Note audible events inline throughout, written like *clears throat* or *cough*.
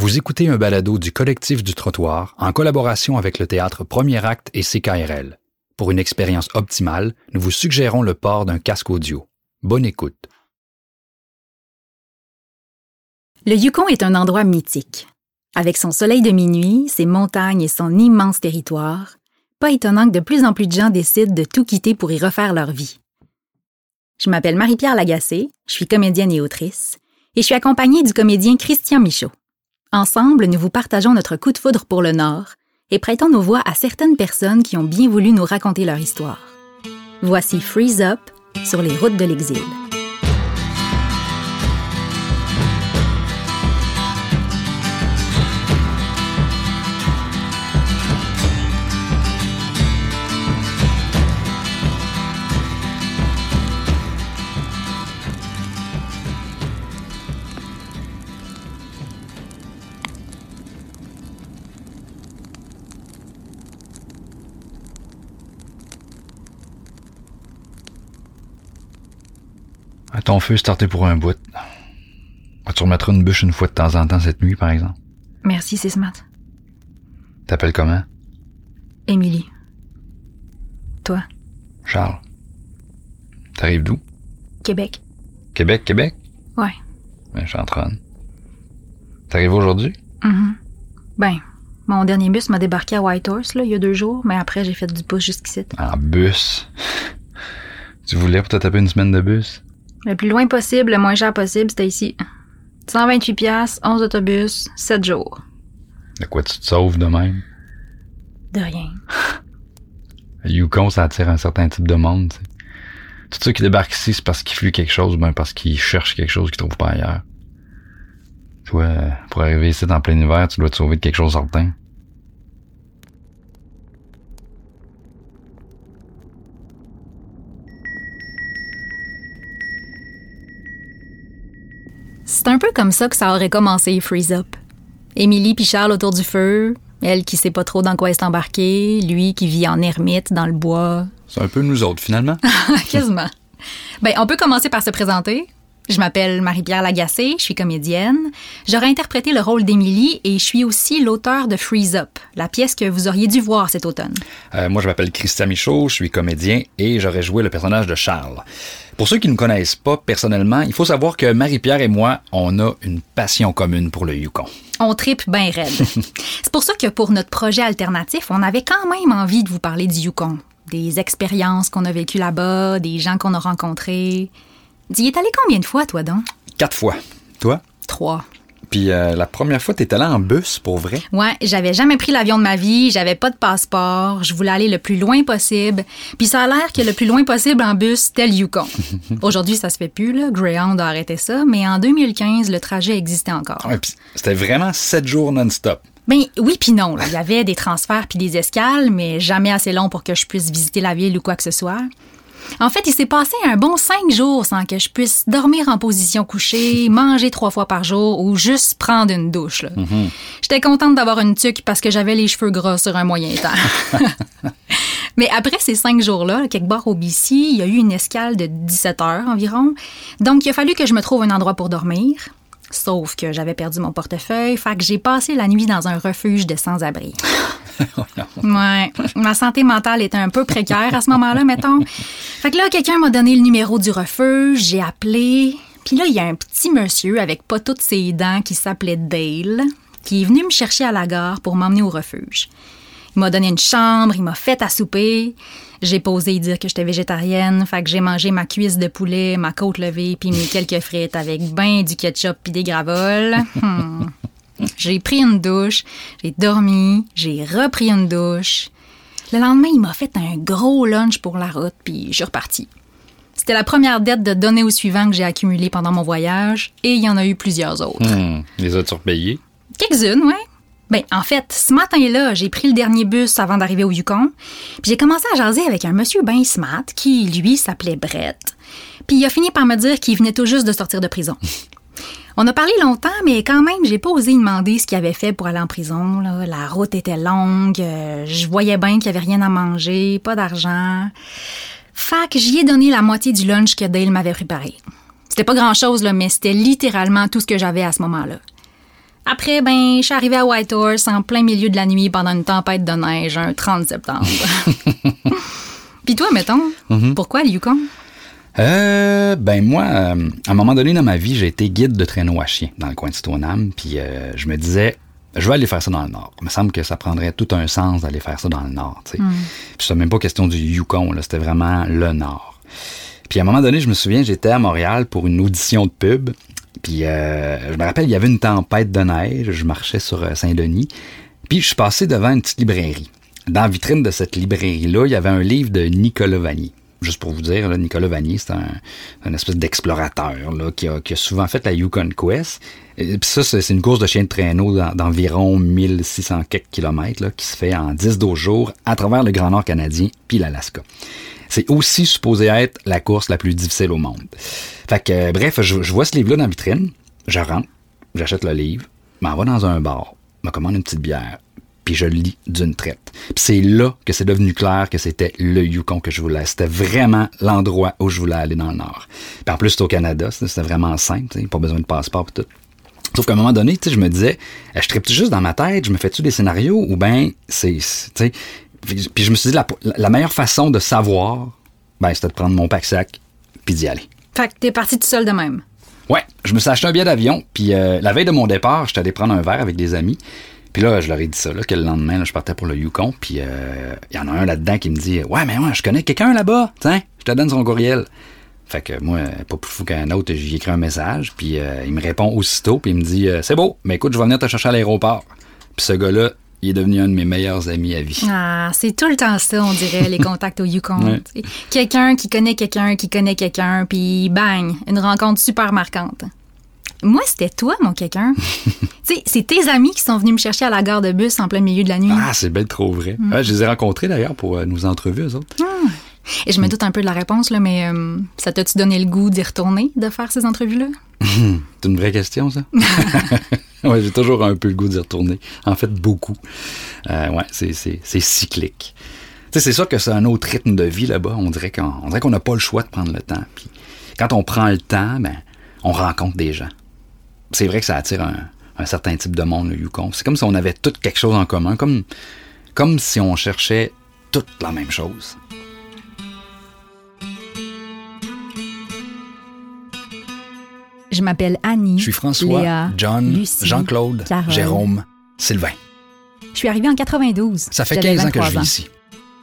Vous écoutez un balado du collectif du trottoir en collaboration avec le théâtre Premier Acte et CKRL. Pour une expérience optimale, nous vous suggérons le port d'un casque audio. Bonne écoute. Le Yukon est un endroit mythique. Avec son soleil de minuit, ses montagnes et son immense territoire, pas étonnant que de plus en plus de gens décident de tout quitter pour y refaire leur vie. Je m'appelle Marie-Pierre Lagacé, je suis comédienne et autrice, et je suis accompagnée du comédien Christian Michaud. Ensemble, nous vous partageons notre coup de foudre pour le Nord et prêtons nos voix à certaines personnes qui ont bien voulu nous raconter leur histoire. Voici Freeze Up sur les routes de l'exil. Ton feu starté pour un bout. Tu remettras une bûche une fois de temps en temps cette nuit, par exemple. Merci, c'est smart. T'appelles comment? Émilie. Toi? Charles. T'arrives d'où? Québec. Québec, Québec? Ouais. Ben, je suis en train. T'arrives aujourd'hui? Mhm. Ben, mon dernier bus m'a débarqué à Whitehorse, là, il y a deux jours, mais après, j'ai fait du pouce jusqu'ici. En bus? *laughs* tu voulais pour te taper une semaine de bus? Le plus loin possible, le moins cher possible, c'était ici. 128 piastres, 11 autobus, 7 jours. De quoi tu te sauves de même? De rien. Yukon, ça attire un certain type de monde. T'sais. Tout ceux qui débarquent ici, c'est parce qu'ils fuient quelque chose ou bien parce qu'ils cherchent quelque chose qu'ils trouvent pas ailleurs. Toi, pour arriver ici en plein hiver, tu dois te sauver de quelque chose certain. C'est un peu comme ça que ça aurait commencé, Freeze Up. Émilie puis Charles autour du feu, elle qui sait pas trop dans quoi est embarquée, lui qui vit en ermite dans le bois. C'est un peu nous autres, finalement. *laughs* Quasiment. Ben, on peut commencer par se présenter. Je m'appelle Marie-Pierre Lagacé, je suis comédienne. J'aurais interprété le rôle d'Émilie et je suis aussi l'auteur de Freeze Up, la pièce que vous auriez dû voir cet automne. Euh, moi, je m'appelle Christian Michaud, je suis comédien et j'aurais joué le personnage de Charles. Pour ceux qui ne connaissent pas personnellement, il faut savoir que Marie-Pierre et moi, on a une passion commune pour le Yukon. On tripe bien raide. *laughs* C'est pour ça que pour notre projet alternatif, on avait quand même envie de vous parler du Yukon. Des expériences qu'on a vécues là-bas, des gens qu'on a rencontrés. Tu y es allé combien de fois, toi, donc? Quatre fois. Toi? Trois. Puis euh, la première fois, t'es allé en bus, pour vrai? Ouais, j'avais jamais pris l'avion de ma vie, j'avais pas de passeport, je voulais aller le plus loin possible. Puis ça a l'air que le plus loin possible en bus, c'était le Yukon. *laughs* Aujourd'hui, ça se fait plus, là. Greyhound a arrêté ça, mais en 2015, le trajet existait encore. Ouais, puis c'était vraiment sept jours non-stop. Ben oui puis non. là. Il y avait des transferts puis des escales, mais jamais assez long pour que je puisse visiter la ville ou quoi que ce soit. En fait, il s'est passé un bon cinq jours sans que je puisse dormir en position couchée, *laughs* manger trois fois par jour ou juste prendre une douche. là. J'étais contente d'avoir une tuque parce que j'avais les cheveux gras sur un moyen temps. *laughs* Mais après ces cinq jours-là, quelque part au BC, il y a eu une escale de 17 heures environ. Donc, il a fallu que je me trouve un endroit pour dormir. Sauf que j'avais perdu mon portefeuille, fait que j'ai passé la nuit dans un refuge de sans-abri. *laughs* *laughs* Ouais, ma santé mentale était un peu précaire à ce moment-là, mettons. Fait que là, quelqu'un m'a donné le numéro du refuge, j'ai appelé. Puis là, il y a un petit monsieur avec pas toutes ses dents qui s'appelait Dale, qui est venu me chercher à la gare pour m'emmener au refuge. Il m'a donné une chambre, il m'a fait à souper. J'ai posé dire que j'étais végétarienne, fait que j'ai mangé ma cuisse de poulet, ma côte levée, puis mes quelques frites avec ben du ketchup puis des gravoles. Hmm. J'ai pris une douche, j'ai dormi, j'ai repris une douche. Le lendemain, il m'a fait un gros lunch pour la route, puis je suis repartie. C'était la première dette de données au suivant que j'ai accumulée pendant mon voyage, et il y en a eu plusieurs autres. Hmm, Les as-tu repayés? Quelques-unes, ouais. Ben, en fait, ce matin-là, j'ai pris le dernier bus avant d'arriver au Yukon, puis j'ai commencé à jaser avec un monsieur ben smart qui, lui, s'appelait Brett. Puis il a fini par me dire qu'il venait tout juste de sortir de prison. On a parlé longtemps, mais quand même, j'ai pas osé demander ce qu'il avait fait pour aller en prison. là. La route était longue, euh, je voyais bien qu'il y avait rien à manger, pas d'argent. Que j'y ai donné la moitié du lunch que Dale m'avait préparé. C'était pas grand-chose, mais c'était littéralement tout ce que j'avais à ce moment-là. Après, ben, je suis arrivée à Whitehorse en plein milieu de la nuit pendant une tempête de neige un 30 septembre. *laughs* Puis toi, mettons, Mhm. pourquoi le Yukon? Euh, ben moi, euh, à un moment donné dans ma vie, j'ai été guide de traîneau à chien dans le coin de Stoneham, puis euh, je me disais, je vais aller faire ça dans le Nord. Il me semble que ça prendrait tout un sens d'aller faire ça dans le Nord. tu sais. Puis c'était même pas question du Yukon, là, c'était vraiment le Nord. Puis à un moment donné, je me souviens, j'étais à Montréal pour une audition de pub. Puis euh, je me rappelle, il y avait une tempête de neige. Je marchais sur Saint-Denis. Puis je suis passé devant une petite librairie. Dans la vitrine de cette librairie-là, il y avait un livre de Nicolas Vanier. Juste pour vous dire, là, Nicolas Vanier, c'est un, un espèce d'explorateur là, qui, a, qui a souvent fait la Yukon Quest. Et puis ça, c'est une course de chien de traîneau d'en- d'environ 1600 quelques kilomètres qui se fait en 10-12 jours à travers le Grand Nord canadien puis l'Alaska. C'est aussi supposé être la course la plus difficile au monde. Fait que, euh, bref, je, je vois ce livre-là dans la vitrine, je rentre, j'achète le livre, m'en va dans un bar, me commande une petite bière, puis je le lis d'une traite. Puis c'est là que c'est devenu clair que c'était le Yukon que je voulais. C'était vraiment l'endroit où je voulais aller dans le Nord. Puis en plus, c'est au Canada, c'était vraiment simple, pas besoin de passeport et tout. Sauf qu'à un moment donné, je me disais, euh, je tripe juste dans ma tête, je me fais-tu des scénarios ou ben c'est, puis puis je me suis dit la, la meilleure façon de savoir, ben c'était de prendre mon pack sac puis d'y aller. Fait que t'es parti tout seul de même? Ouais, je me suis acheté un billet d'avion, puis euh, la veille de mon départ, j'étais allé prendre un verre avec des amis. Puis là, je leur ai dit ça, là, que le lendemain, là, je partais pour le Yukon, puis euh, il y en a un là-dedans qui me dit Ouais, mais moi, je connais quelqu'un là-bas, tiens, je te donne son courriel. Fait que moi, pas plus fou qu'un autre, j'y écris un message, puis euh, il me répond aussitôt, puis il me dit euh, C'est beau, mais écoute, je vais venir te chercher à l'aéroport. Puis ce gars-là, il est devenu un de mes meilleurs amis à vie. Ah, c'est tout le temps ça, on dirait, les *laughs* contacts au Yukon. Ouais. Quelqu'un qui connaît quelqu'un qui connaît quelqu'un, puis bang, une rencontre super marquante. Moi, c'était toi, mon quelqu'un. *laughs* tu sais, c'est tes amis qui sont venus me chercher à la gare de bus en plein milieu de la nuit. Ah, c'est belle trop vrai. Ouais, je les ai rencontrés d'ailleurs pour euh, nos entrevues, eux autres. Et je me doute un peu de la réponse, là, mais euh, ça t'a-tu donné le goût d'y retourner, de faire ces entrevues-là? *laughs* C'est une vraie question, ça? *laughs* ouais, j'ai toujours un peu le goût d'y retourner. En fait, beaucoup. Euh, ouais, c'est, cyclique. C'est sûr que c'est un autre rythme de vie là-bas. On dirait qu'on on dirait qu'on n'a pas le choix de prendre le temps. Puis quand on prend le temps, ben, on rencontre des gens. C'est vrai que ça attire un, un certain type de monde, le Yukon. C'est comme si on avait tout quelque chose en commun, comme, comme si on cherchait toute la même chose. Je m'appelle Annie. Je suis François, Léa, John, Jean-Claude. Jérôme, Sylvain. Je suis arrivée en 92. Ça fait J'avais 15 ans que 23 je vis ans. ici.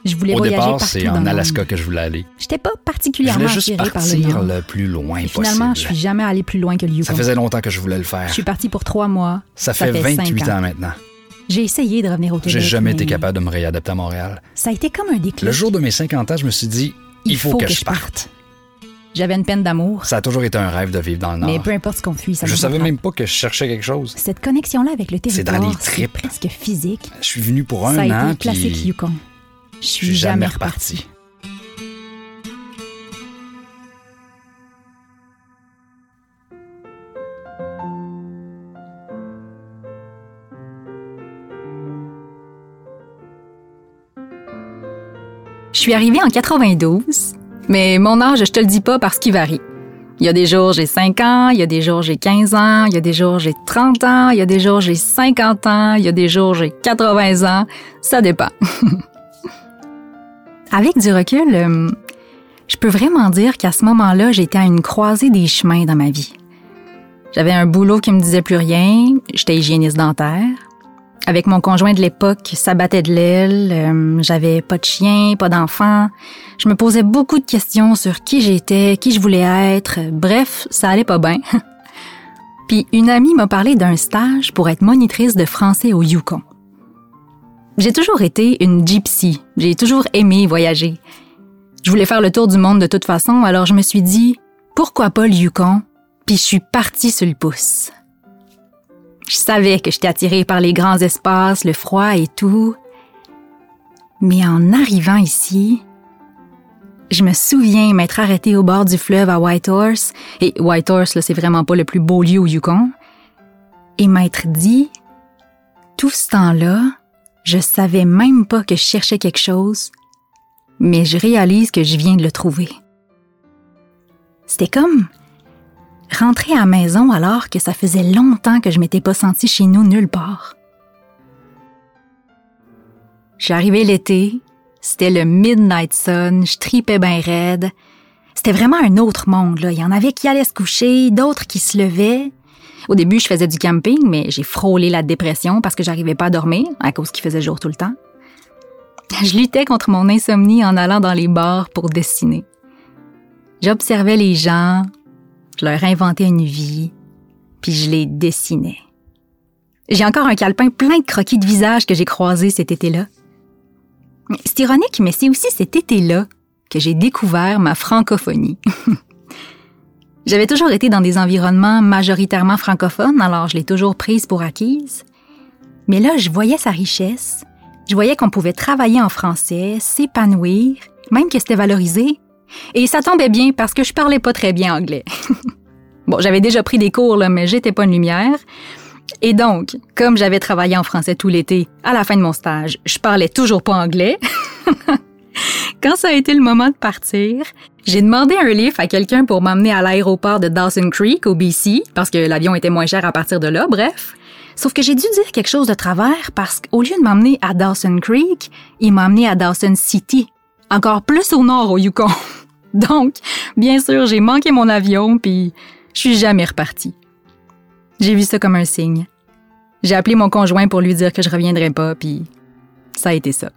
Je voulais Au voyager départ, c'est en Alaska que je voulais aller. J'étais pas Je particulièrement juste attirée par le partir Nord. le plus loin Et possible. finalement, je suis jamais allée plus loin que le Yukon. Ça faisait longtemps que je voulais le faire. Je suis partie pour trois mois. Ça fait 28 cinq ans maintenant. J'ai essayé de revenir au Québec. J'ai jamais été capable de me réadapter à Montréal. Ça a été comme un déclic. Le jour de mes 50 ans, je me suis dit, il, faut, que, je parte. J'avais une peine d'amour, Ça a toujours été un rêve de vivre dans le Nord. mais peu importe ce qu'on fuit, ça je savais même pas que je cherchais quelque chose. Cette connexion-là avec le C'est dans territoire, les tripes. presque physique. Je suis venu pour un ça a été an, le classique puis Yukon. Je suis jamais reparti. Je suis arrivée en 92, mais mon âge, je te le dis pas parce qu'il varie. Il y a des jours j'ai 5 ans, il y a des jours j'ai 15 ans, il y a des jours j'ai 30 ans, il y a des jours j'ai 50 ans, il y a des jours j'ai 80 ans, ça dépend. *laughs* Avec du recul, euh, je peux vraiment dire qu'à ce moment-là, j'étais à une croisée des chemins dans ma vie. J'avais un boulot qui me disait plus rien, j'étais hygiéniste dentaire. Avec mon conjoint de l'époque, ça battait de l'aile, euh, j'avais pas de chien, pas d'enfant. Je me posais beaucoup de questions sur qui j'étais, qui je voulais être. Bref, ça allait pas bien. *laughs* Puis une amie m'a parlé d'un stage pour être monitrice de français au Yukon. J'ai toujours été une gypsy. J'ai toujours aimé voyager. Je voulais faire le tour du monde de toute façon, alors je me suis dit, pourquoi pas le Yukon? Puis je suis partie sur le pouce. Je savais que j'étais attirée par les grands espaces, le froid et tout. Mais en arrivant ici, je me souviens m'être arrêtée au bord du fleuve à Whitehorse, et Whitehorse, c'est vraiment pas le plus beau lieu au Yukon, et m'être dit, tout ce temps-là, je savais même pas que je cherchais quelque chose, mais je réalise que je viens de le trouver. C'était comme rentrer à la maison alors que ça faisait longtemps que je m'étais pas sentie chez nous nulle part. Arrivée l'été, c'était le midnight sun, je tripais bien raide. C'était vraiment un autre monde. Il y en avait qui allaient se coucher, d'autres qui se levaient. Au début, je faisais du camping, mais j'ai frôlé la dépression parce que j'arrivais pas à dormir à cause qu'il faisait jour tout le temps. Je luttais contre mon insomnie en allant dans les bars pour dessiner. J'observais les gens, je leur inventais une vie, puis je les dessinais. J'ai encore un calepin plein de croquis de visage que j'ai croisés cet été-là. C'est ironique, mais c'est aussi cet été-là que j'ai découvert ma francophonie. *laughs* J'avais toujours été dans des environnements majoritairement francophones, alors je l'ai toujours prise pour acquise. Mais là, je voyais sa richesse, je voyais qu'on pouvait travailler en français, s'épanouir, même que c'était valorisé. Et ça tombait bien parce que je parlais pas très bien anglais. *laughs* bon, j'avais déjà pris des cours, là, mais j'étais pas une lumière. Et donc, comme j'avais travaillé en français tout l'été, à la fin de mon stage, je parlais toujours pas anglais. *laughs* Quand ça a été le moment de partir, j'ai demandé un livre à quelqu'un pour m'emmener à l'aéroport de Dawson Creek au BC, parce que l'avion était moins cher à partir de là, bref. Sauf que j'ai dû dire quelque chose de travers parce qu'au lieu de m'emmener à Dawson Creek, il m'a emmené à Dawson City, encore plus au nord au Yukon. *laughs* Donc, bien sûr, j'ai manqué mon avion, puis je suis jamais reparti. J'ai vu ça comme un signe. J'ai appelé mon conjoint pour lui dire que je reviendrais pas, puis ça a été ça.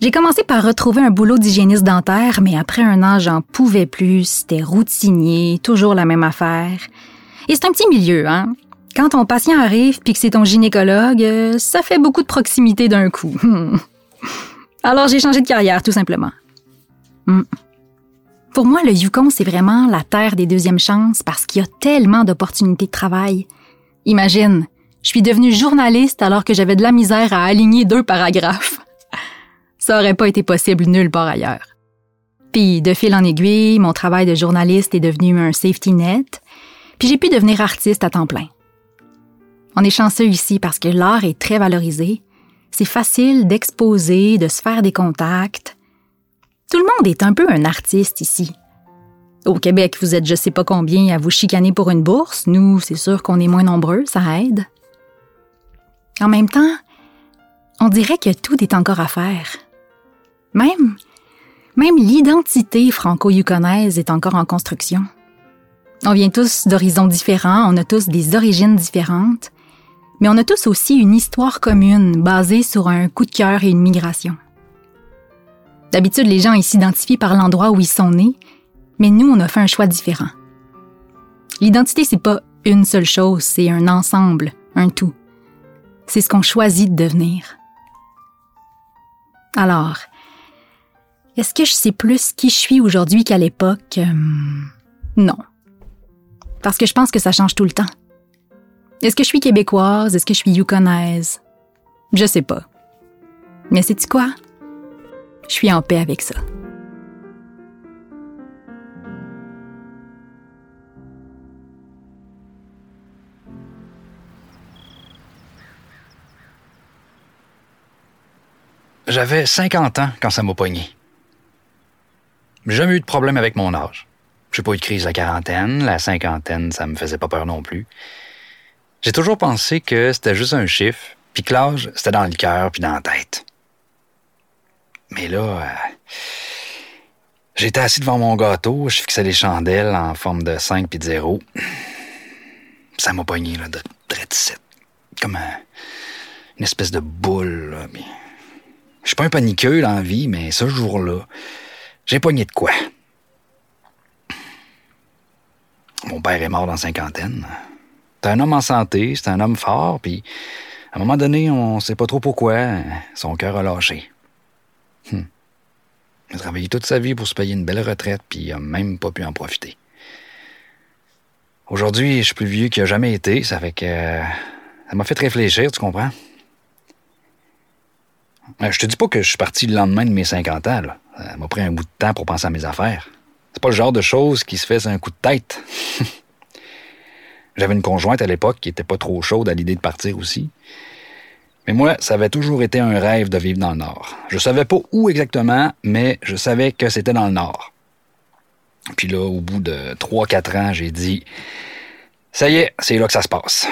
J'ai commencé par retrouver un boulot d'hygiéniste dentaire, mais après un an, j'en pouvais plus. C'était routinier, toujours la même affaire. Et c'est un petit milieu, hein? Quand ton patient arrive puis que c'est ton gynécologue, euh, ça fait beaucoup de proximité d'un coup. *laughs* Alors j'ai changé de carrière, tout simplement. Hmm. Pour moi, le Yukon, c'est vraiment la terre des deuxièmes chances parce qu'il y a tellement d'opportunités de travail. Imagine, je suis devenue journaliste alors que j'avais de la misère à aligner deux paragraphes. Ça aurait pas été possible nulle part ailleurs. Puis, de fil en aiguille, mon travail de journaliste est devenu un safety net, puis j'ai pu devenir artiste à temps plein. On est chanceux ici parce que l'art est très valorisé. C'est facile d'exposer, de se faire des contacts. Tout le monde est un peu un artiste ici. Au Québec, vous êtes je sais pas combien à vous chicaner pour une bourse. Nous, c'est sûr qu'on est moins nombreux, ça aide. En même temps, on dirait que tout est encore à faire. Même, même l'identité franco-yukonaise est encore en construction. On vient tous d'horizons différents, on a tous des origines différentes, mais on a tous aussi une histoire commune basée sur un coup de cœur et une migration. D'habitude, les gens s'identifient par l'endroit où ils sont nés, mais nous, on a fait un choix différent. L'identité, c'est pas une seule chose, c'est un ensemble, un tout. C'est ce qu'on choisit de devenir. Alors, est-ce que je sais plus qui je suis aujourd'hui qu'à l'époque? Euh, non. Parce que je pense que ça change tout le temps. Est-ce que je suis québécoise? Est-ce que je suis yukonaise? Je sais pas. Mais sais-tu quoi? Je suis en paix avec ça. J'avais 50 ans quand ça m'a pogné. Jamais eu de problème avec mon âge. J'ai pas eu de crise de quarantaine, la cinquantaine, ça me faisait pas peur non plus. J'ai toujours pensé que c'était juste un chiffre, puis que l'âge, c'était dans le cœur puis dans la tête. Mais là, euh, j'étais assis devant mon gâteau, je fixais les chandelles en forme de 5 puis de 0. Ça m'a pogné, là, de drette Comme une espèce de boule, là. Je suis pas un paniqueux dans la vie, mais ce jour-là, j'ai pogné de quoi? Mon père est mort dans cinquantaine. C'est un homme en santé, c'est un homme fort, puis à un moment donné, on sait pas trop pourquoi, son cœur a lâché. Hmm. Il a travaillé toute sa vie pour se payer une belle retraite, puis il a même pas pu en profiter. Aujourd'hui, je suis plus vieux qu'il a jamais été, ça fait que ça m'a fait réfléchir, tu comprends? Euh, je te dis pas que je suis parti le lendemain de mes 50 ans. Ça m'a pris un bout de temps pour penser à mes affaires. C'est pas le genre de choses qui se fait sur un coup de tête. *laughs* J'avais une conjointe à l'époque qui était pas trop chaude à l'idée de partir aussi. Mais moi, ça avait toujours été un rêve de vivre dans le Nord. Je savais pas où exactement, mais je savais que c'était dans le Nord. Puis là, au bout de 3-4 ans, j'ai dit, ça y est, c'est là que ça se passe.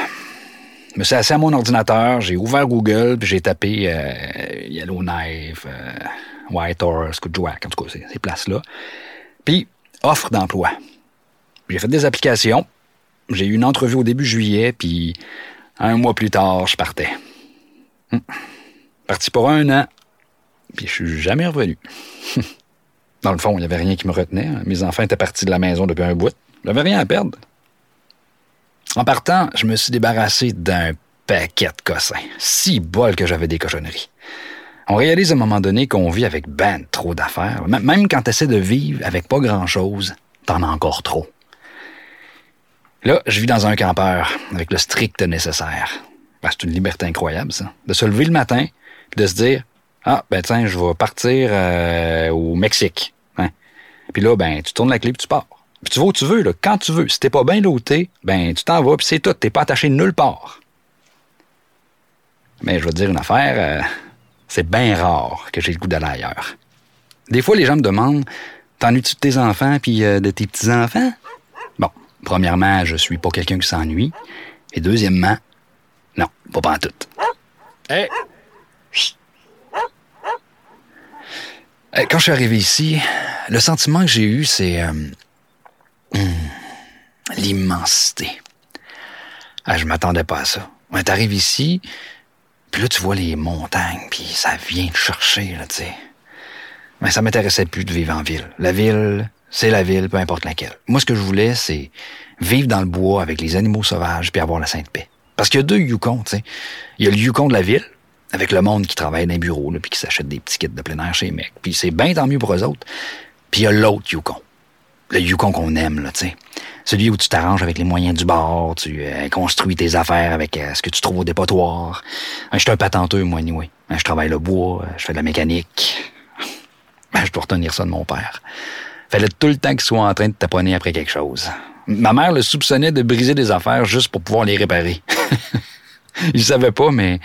Je me suis assis à mon ordinateur, j'ai ouvert Google, puis j'ai tapé euh, Yellowknife, euh, White Horse, en tout cas, ces, ces places-là. Puis, offre d'emploi. J'ai fait des applications. J'ai eu une entrevue au début juillet, puis un mois plus tard, je partais. Hum. Parti pour un an, puis je suis jamais revenu. *laughs* Dans le fond, il n'y avait rien qui me retenait. Mes enfants étaient partis de la maison depuis un bout. J'avais rien à perdre. En partant, je me suis débarrassé d'un paquet de cossins. Si bol que j'avais des cochonneries. On réalise à un moment donné qu'on vit avec ben trop d'affaires. Même quand tu essaies de vivre avec pas grand-chose, t'en as encore trop. Là, je vis dans un campeur avec le strict nécessaire. Ben, c'est une liberté incroyable, ça. De se lever le matin puis de se dire Ah, ben tiens, je vais partir euh, au Mexique. Hein? Puis là, ben, tu tournes la clé puis tu pars. Puis tu vas où tu veux, là, quand tu veux. Si t'es pas bien loté, ben tu t'en vas, puis c'est tout. T'es pas attaché nulle part. Mais je vais te dire une affaire, euh, c'est bien rare que j'ai le goût d'aller ailleurs. Des fois, les gens me demandent T'ennuies-tu de tes enfants puis euh, de tes petits-enfants? Bon, premièrement, je suis pas quelqu'un qui s'ennuie. Et deuxièmement, non, pas pas tout. Hey! Quand je suis arrivé ici, le sentiment que j'ai eu, c'est euh, hum, l'immensité. Ah, je m'attendais pas à ça. On est arrivé ici, puis là, tu vois les montagnes, puis ça vient te chercher, là, tu sais. Mais ça m'intéressait plus de vivre en ville. La ville, c'est la ville, peu importe laquelle. Moi, ce que je voulais, c'est vivre dans le bois avec les animaux sauvages puis avoir la sainte paix. Parce qu'il y a deux Yukon, tu sais. Il y a le Yukon de la ville, avec le monde qui travaille dans les bureaux, puis qui s'achète des petits kits de plein air chez les mecs. Puis c'est bien tant mieux pour eux autres. Puis il y a l'autre Yukon. Le Yukon qu'on aime, là, tu sais. Celui où tu t'arranges avec les moyens du bord, tu euh, construis tes affaires avec euh, ce que tu trouves au dépotoir. Hein, je suis un patenteux, moi, anyway. Hein, je travaille le bois, euh, je fais de la mécanique. Ben, *laughs* je dois retenir ça de mon père. Fallait tout le temps qu'il soit en train de taponner après quelque chose. Ma mère le soupçonnait de briser des affaires juste pour pouvoir les réparer. *laughs* Il savait pas, mais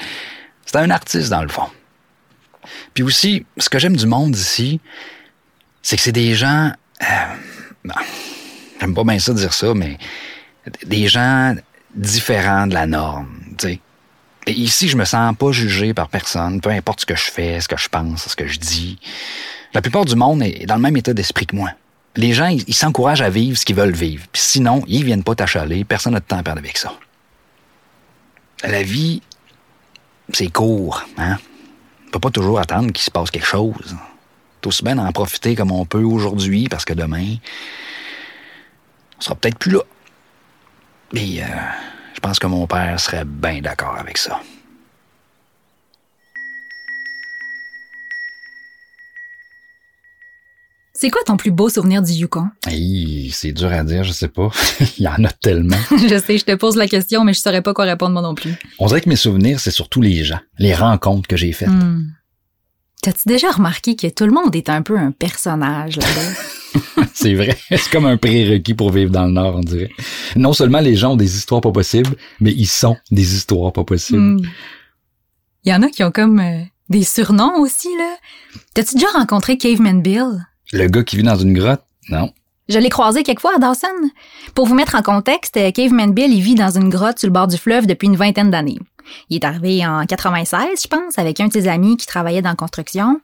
c'était un artiste dans le fond. Puis aussi, ce que j'aime du monde ici, c'est que c'est des gens. euh, non, j'aime pas bien ça dire ça, mais des gens différents de la norme, tu sais. Ici, je me sens pas jugé par personne, peu importe ce que je fais, ce que je pense, ce que je dis. La plupart du monde est dans le même état d'esprit que moi. Les gens, ils ils s'encouragent à vivre ce qu'ils veulent vivre. Puis sinon, ils viennent pas t'achaler. Personne n'a de temps à perdre avec ça. La vie, c'est court, hein? On peut pas toujours attendre qu'il se passe quelque chose. Aussi bien d'en profiter comme on peut aujourd'hui, parce que demain, on sera peut-être plus là. Et euh, je pense que mon père serait bien d'accord avec ça. C'est quoi ton plus beau souvenir du Yukon? Hey, c'est dur à dire, je sais pas. *laughs* Il y en a tellement. *laughs* je sais, je te pose la question, mais je saurais pas quoi répondre moi non plus. On dirait que mes souvenirs, c'est surtout les gens, les rencontres que j'ai faites. Hmm. T'as-tu déjà remarqué que tout le monde est un peu un personnage là-bas? *laughs* c'est vrai. *laughs* C'est comme un prérequis pour vivre dans le Nord, on dirait. Non seulement les gens ont des histoires pas possibles, mais ils sont des histoires pas possibles. Hmm. Il y en a qui ont comme euh, des surnoms aussi, là. T'as-tu déjà rencontré Caveman Bill? Le gars qui vit dans une grotte, non. Je l'ai croisé quelques fois à Dawson. Pour vous mettre en contexte, euh, Caveman Bill, il vit dans une grotte sur le bord du fleuve depuis une vingtaine d'années. Il est arrivé en 96, je pense, avec un de ses amis qui travaillait dans la construction.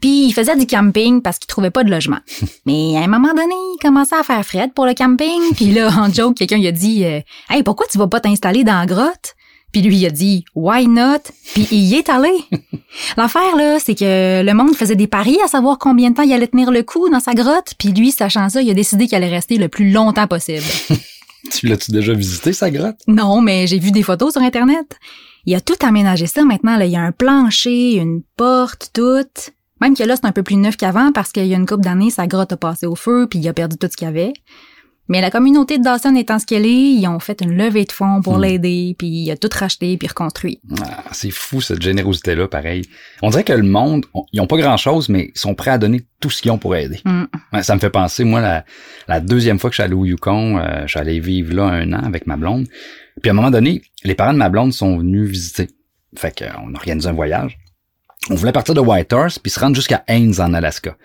Puis il faisait du camping parce qu'il trouvait pas de logement. *laughs* Mais à un moment donné, il commençait à faire fret pour le camping. Puis là, en joke, quelqu'un lui a dit euh, Hey, pourquoi tu vas pas t'installer dans la grotte? Puis lui, il a dit Why not? Puis il y est allé. *laughs* L'affaire, là, c'est que le monde faisait des paris à savoir combien de temps il allait tenir le coup dans sa grotte. Puis lui, sachant ça, il a décidé qu'il allait rester le plus longtemps possible. *laughs* Tu l'as-tu déjà visité, sa grotte? Non, mais j'ai vu des photos sur Internet. Il a tout aménagé ça maintenant. Là. Il y a un plancher, une porte, tout. Même que là, c'est un peu plus neuf qu'avant parce qu'il y a une couple d'années, sa grotte a passé au feu puis il a perdu tout ce qu'il y avait. Mais la communauté de Dawson étant ce qu'elle est, ils ont fait une levée de fonds pour Hmm. l'aider, puis il a tout racheté puis reconstruit. Ah, c'est fou, cette générosité-là, pareil. On dirait que le monde, on- ils ont pas grand-chose, mais ils sont prêts à donner tout ce qu'ils ont pour aider. Hmm. Ça me fait penser, moi, la, la deuxième fois que je suis allé au Yukon, euh, je suis allé vivre là un an avec ma blonde. Puis à un moment donné, les parents de ma blonde sont venus visiter. Fait qu'on a organisé un voyage. on voulait partir de Whitehorse puis se rendre jusqu'à Haines en Alaska.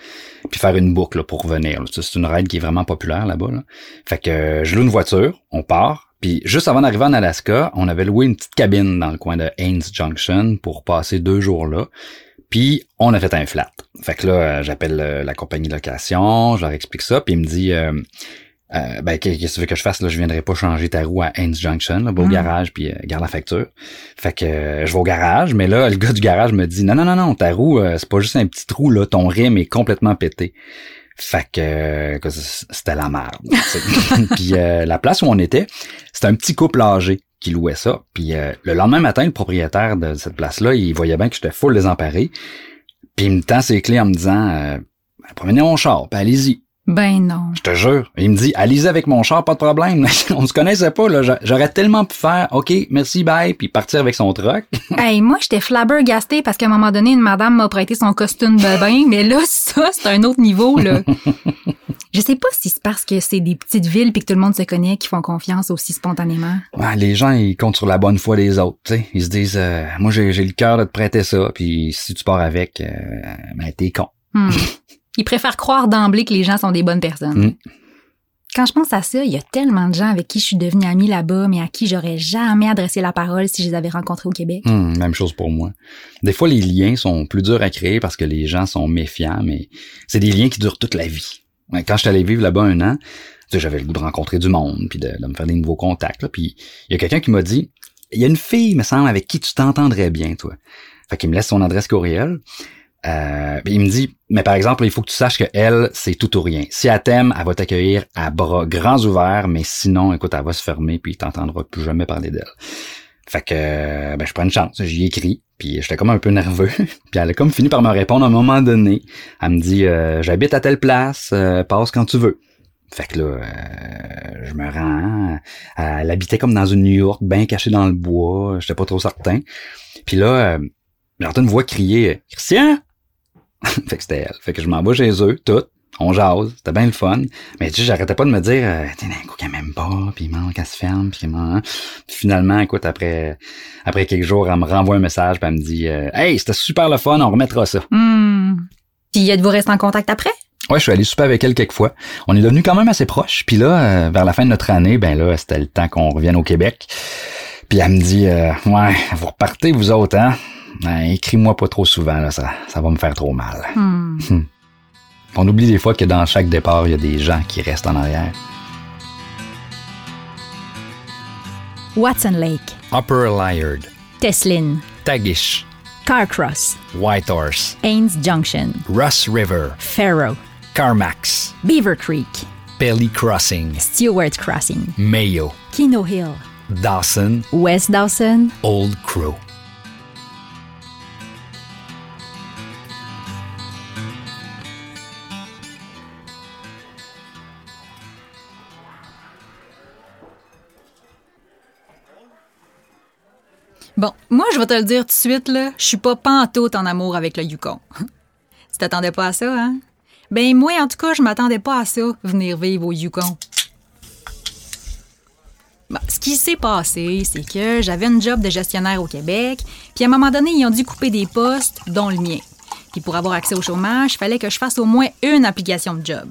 Puis faire une boucle pour revenir. C'est une ride qui est vraiment populaire là-bas. là. Fait que euh, je loue une voiture, on part. Puis juste avant d'arriver en Alaska, on avait loué une petite cabine dans le coin de Haines Junction pour passer deux jours là. Puis on a fait un flat. Fait que là, euh, j'appelle euh, la compagnie de location, je leur explique ça, puis il me dit euh, euh, ben qu'est-ce que tu veux que je fasse là, je viendrai pas changer ta roue à Haines Junction, là, va au Mm. garage puis euh, garde la facture. Fait que euh, je vais au garage, mais là le gars du garage me dit non non non non, ta roue c'est pas juste un petit trou là, ton rim est complètement pété. Fait que, c'était la merde. *laughs* puis euh, la place où on était, c'était un petit couple âgé qui louait ça. Puis euh, le lendemain matin, le propriétaire de cette place-là, il voyait bien que j'étais full désemparé. Puis il me tend ses clés en me disant euh, Ben, Promenez mon char, puis allez-y. Ben non. Je te jure. Il me dit Allez-y avec mon char, pas de problème. *laughs* on se connaissait pas, là. J'a- J'aurais tellement pu faire OK, merci, bye, puis partir avec son truck. *laughs* hey, moi, j'étais flabbergastée parce qu'à un moment donné, une madame m'a prêté son costume de bain, *laughs* mais là, ça, c'est un autre niveau, là. Je sais pas si c'est parce que c'est des petites villes puis que tout le monde se connaît qui font confiance aussi spontanément. Ouais, les gens, ils comptent sur la bonne foi des autres. tu sais. Ils se disent euh, Moi, j'ai j'ai le cœur de te prêter ça, puis si tu pars avec, euh, ben, t'es con. Hmm. Ils préfèrent croire d'emblée que les gens sont des bonnes personnes. Mm. Quand je pense à ça, il y a tellement de gens avec qui je suis devenue amie là-bas, mais à qui j'aurais jamais adressé la parole si je les avais rencontrés au Québec. Hum, même chose pour moi. Des fois, les liens sont plus durs à créer parce que les gens sont méfiants, mais c'est des liens qui durent toute la vie. Quand je suis allé vivre là-bas un an, j'avais le goût de rencontrer du monde, puis de, de me faire des nouveaux contacts. Là, puis il y a quelqu'un qui m'a dit, il y a une fille, me semble, avec qui tu t'entendrais bien, toi. Fait qu'il me laisse son adresse courriel. Euh, il me dit, mais par exemple, il faut que tu saches que elle, c'est tout ou rien. Si elle t'aime, elle va t'accueillir à bras grands ouverts, mais sinon, écoute, elle va se fermer puis t'entendras plus jamais parler d'elle. Fait que, euh, ben, je prends une chance. J'y écris, puis j'étais comme un peu nerveux. *laughs* puis elle a comme fini par me répondre à un moment donné. Elle me dit, euh, j'habite à telle place, euh, passe quand tu veux. Fait que là, euh, je me rends. Elle habitait comme dans une New York, bien cachée dans le bois. J'étais pas trop certain. Puis là, j'entends une voix crier, Christian! *laughs* fait que c'était elle. Fait que je m'en vais chez eux, tout. On jase, c'était bien le fun. Mais tu sais, j'arrêtais pas de me dire, euh, t'es un coup qu'elle m'aime pas, puis il manque qu'elle se ferme, puis. Puis finalement, écoute, après après quelques jours, elle me renvoie un message, puis elle me dit, euh, hey, c'était super le fun, on remettra ça. Hmm. Puis êtes-vous resté en contact après? Ouais, je suis allé souper avec elle quelques fois. On est devenus quand même assez proches. Puis là, euh, vers la fin de notre année, ben là, c'était le temps qu'on revienne au Québec. Puis elle me dit, euh, ouais, vous repartez vous autres, hein? Écris-moi pas trop souvent, là, ça, ça va me faire trop mal. *laughs* Hmm. On oublie des fois que dans chaque départ, il y a des gens qui restent en arrière. Watson Lake, Upper Liard, Teslin, Tagish, Carcross, Whitehorse, Ains Junction, Russ River, Faro, Carmax, Beaver Creek, Pelly Crossing, Stewart Crossing, Mayo, Kino Hill, Dawson, West Dawson, Old Crow. Bon, moi, je vais te le dire tout de suite, là, je suis pas pantoute en amour avec le Yukon. *laughs* tu t'attendais pas à ça, hein? Ben, moi, en tout cas, je m'attendais pas à ça, venir vivre au Yukon. Bon, ce qui s'est passé, c'est que j'avais une job de gestionnaire au Québec, puis à un moment donné, ils ont dû couper des postes, dont le mien. Puis pour avoir accès au chômage, il fallait que je fasse au moins une application de job.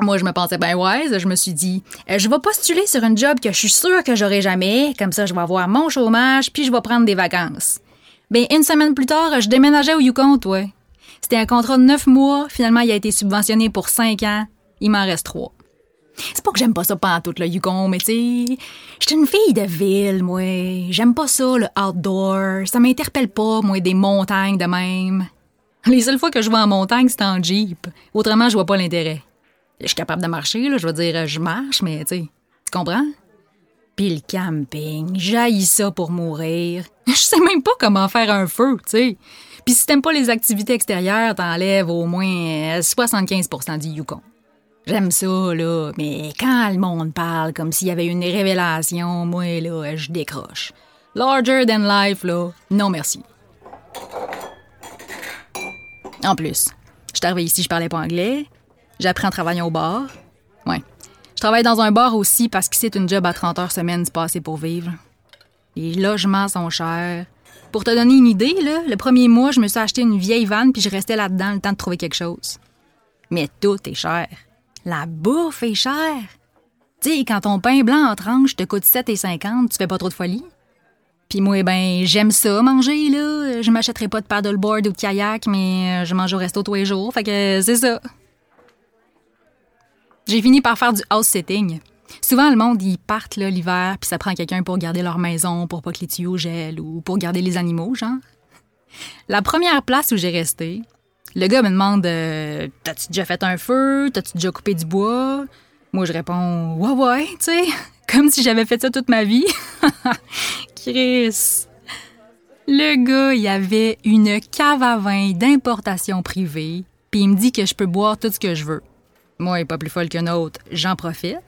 Moi, je me pensais bien wise. Je me suis dit, euh, je vais postuler sur une job que je suis sûre que j'aurai jamais. Comme ça, je vais avoir mon chômage, puis je vais prendre des vacances. Ben, une semaine plus tard, je déménageais au Yukon, toi. C'était un contrat de neuf mois. Finalement, il a été subventionné pour cinq ans. Il m'en reste trois. C'est pas que j'aime pas ça tout le Yukon, mais tu sais, j'étais une fille de ville, moi. J'aime pas ça, le outdoor. Ça m'interpelle pas, moi, des montagnes de même. Les seules fois que je vais en montagne, c'est en Jeep. Autrement, je vois pas l'intérêt. Je suis capable de marcher, je veux dire, je marche, mais tu comprends? Puis le camping, j'haïs ça pour mourir. *laughs* Je sais même pas comment faire un feu, tu sais. Puis si t'aimes pas les activités extérieures, t'enlèves au moins euh, 75% du Yukon. J'aime ça, là, mais quand le monde parle comme s'il y avait une révélation, moi, là, je décroche. Larger than life, là, non merci. En plus, je suis arrivée ici, je parlais pas anglais. J'apprends en travaillant au bar. Ouais. Je travaille dans un bar aussi parce que c'est une job à 30 heures semaine, c'est pour vivre. Les logements sont chers. Pour te donner une idée, le premier mois, je me suis acheté une vieille vanne puis je restais là-dedans le temps de trouver quelque chose. Mais tout est cher. La bouffe est chère. Tu sais, quand ton pain blanc en tranche te coûte 7,50, tu fais pas trop de folie? Puis moi, ben, j'aime ça, manger, là. Je m'achèterai pas de paddleboard ou de kayak, mais euh, je mange au resto tous les jours, fait que c'est ça. J'ai fini par faire du house-sitting. Souvent, le monde, ils partent l'hiver, puis ça prend quelqu'un pour garder leur maison, pour pas que les tuyaux gèlent ou pour garder les animaux, genre. La première place où j'ai resté, le gars me demande euh, T'as-tu déjà fait un feu? T'as-tu déjà coupé du bois Moi, je réponds Ouais, ouais, tu sais, *laughs* comme si j'avais fait ça toute ma vie. *laughs* Chris. Le gars, il avait une cave à vin d'importation privée, puis il me dit que je peux boire tout ce que je veux. Moi, pas plus folle qu'un autre, j'en profite.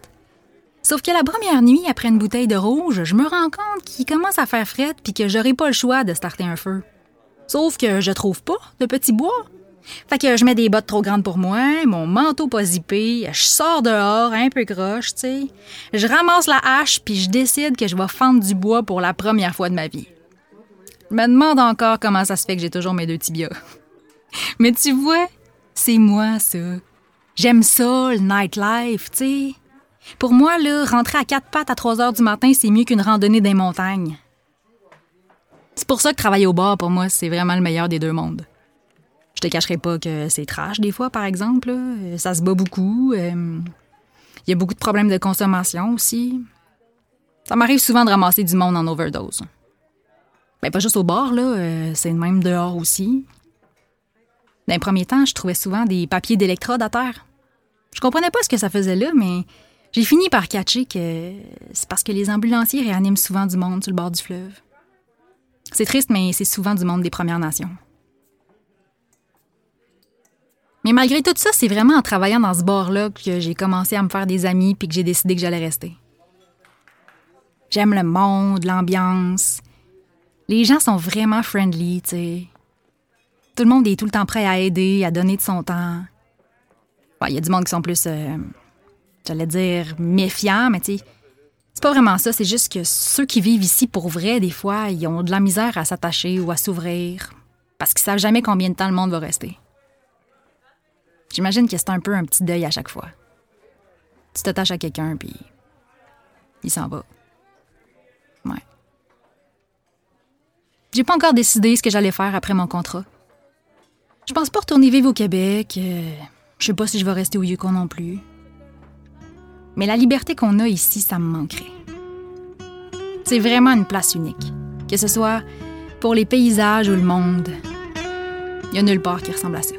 Sauf que la première nuit, après une bouteille de rouge, je me rends compte qu'il commence à faire fret puis que j'aurai pas le choix de starter un feu. Sauf que je trouve pas de petit bois. Fait que je mets des bottes trop grandes pour moi, mon manteau pas zippé, je sors dehors un peu croche, tu sais. Je ramasse la hache puis je décide que je vais fendre du bois pour la première fois de ma vie. Je me demande encore comment ça se fait que j'ai toujours mes deux tibias. *laughs* Mais tu vois, c'est moi ça. J'aime ça, le nightlife, tu sais. Pour moi, là, rentrer à quatre pattes à 3 heures du matin, c'est mieux qu'une randonnée des montagnes. C'est pour ça que travailler au bar, pour moi, c'est vraiment le meilleur des deux mondes. Je te cacherai pas que c'est trash des fois, par exemple. Ça se bat beaucoup. Euh, il y a beaucoup de problèmes de consommation aussi. Ça m'arrive souvent de ramasser du monde en overdose. Mais ben, pas juste au bar, là, euh, c'est même dehors aussi. Dans les premiers temps, je trouvais souvent des papiers d'électrode à terre. Je comprenais pas ce que ça faisait là, mais j'ai fini par catcher que c'est parce que les ambulanciers réaniment souvent du monde sur le bord du fleuve. C'est triste, mais c'est souvent du monde des Premières Nations. Mais malgré tout ça, c'est vraiment en travaillant dans ce bar-là que j'ai commencé à me faire des amis puis que j'ai décidé que j'allais rester. J'aime le monde, l'ambiance. Les gens sont vraiment friendly, tu sais. Tout le monde est tout le temps prêt à aider, à donner de son temps. Il y a du monde qui sont plus euh, j'allais dire méfiant, mais tu c'est pas vraiment ça. C'est juste que ceux qui vivent ici pour vrai, des fois, ils ont de la misère à s'attacher ou à s'ouvrir parce qu'ils savent jamais combien de temps le monde va rester. J'imagine que c'est un peu un petit deuil à chaque fois. Tu t'attaches à quelqu'un, puis il s'en va. Ouais. J'ai pas encore décidé ce que j'allais faire après mon contrat. Je pense pas retourner vivre au Québec. Euh, je sais pas si je vais rester au Yukon non plus. Mais la liberté qu'on a ici, ça me manquerait. C'est vraiment une place unique, que ce soit pour les paysages ou le monde. Il n'y a nulle part qui ressemble à ça.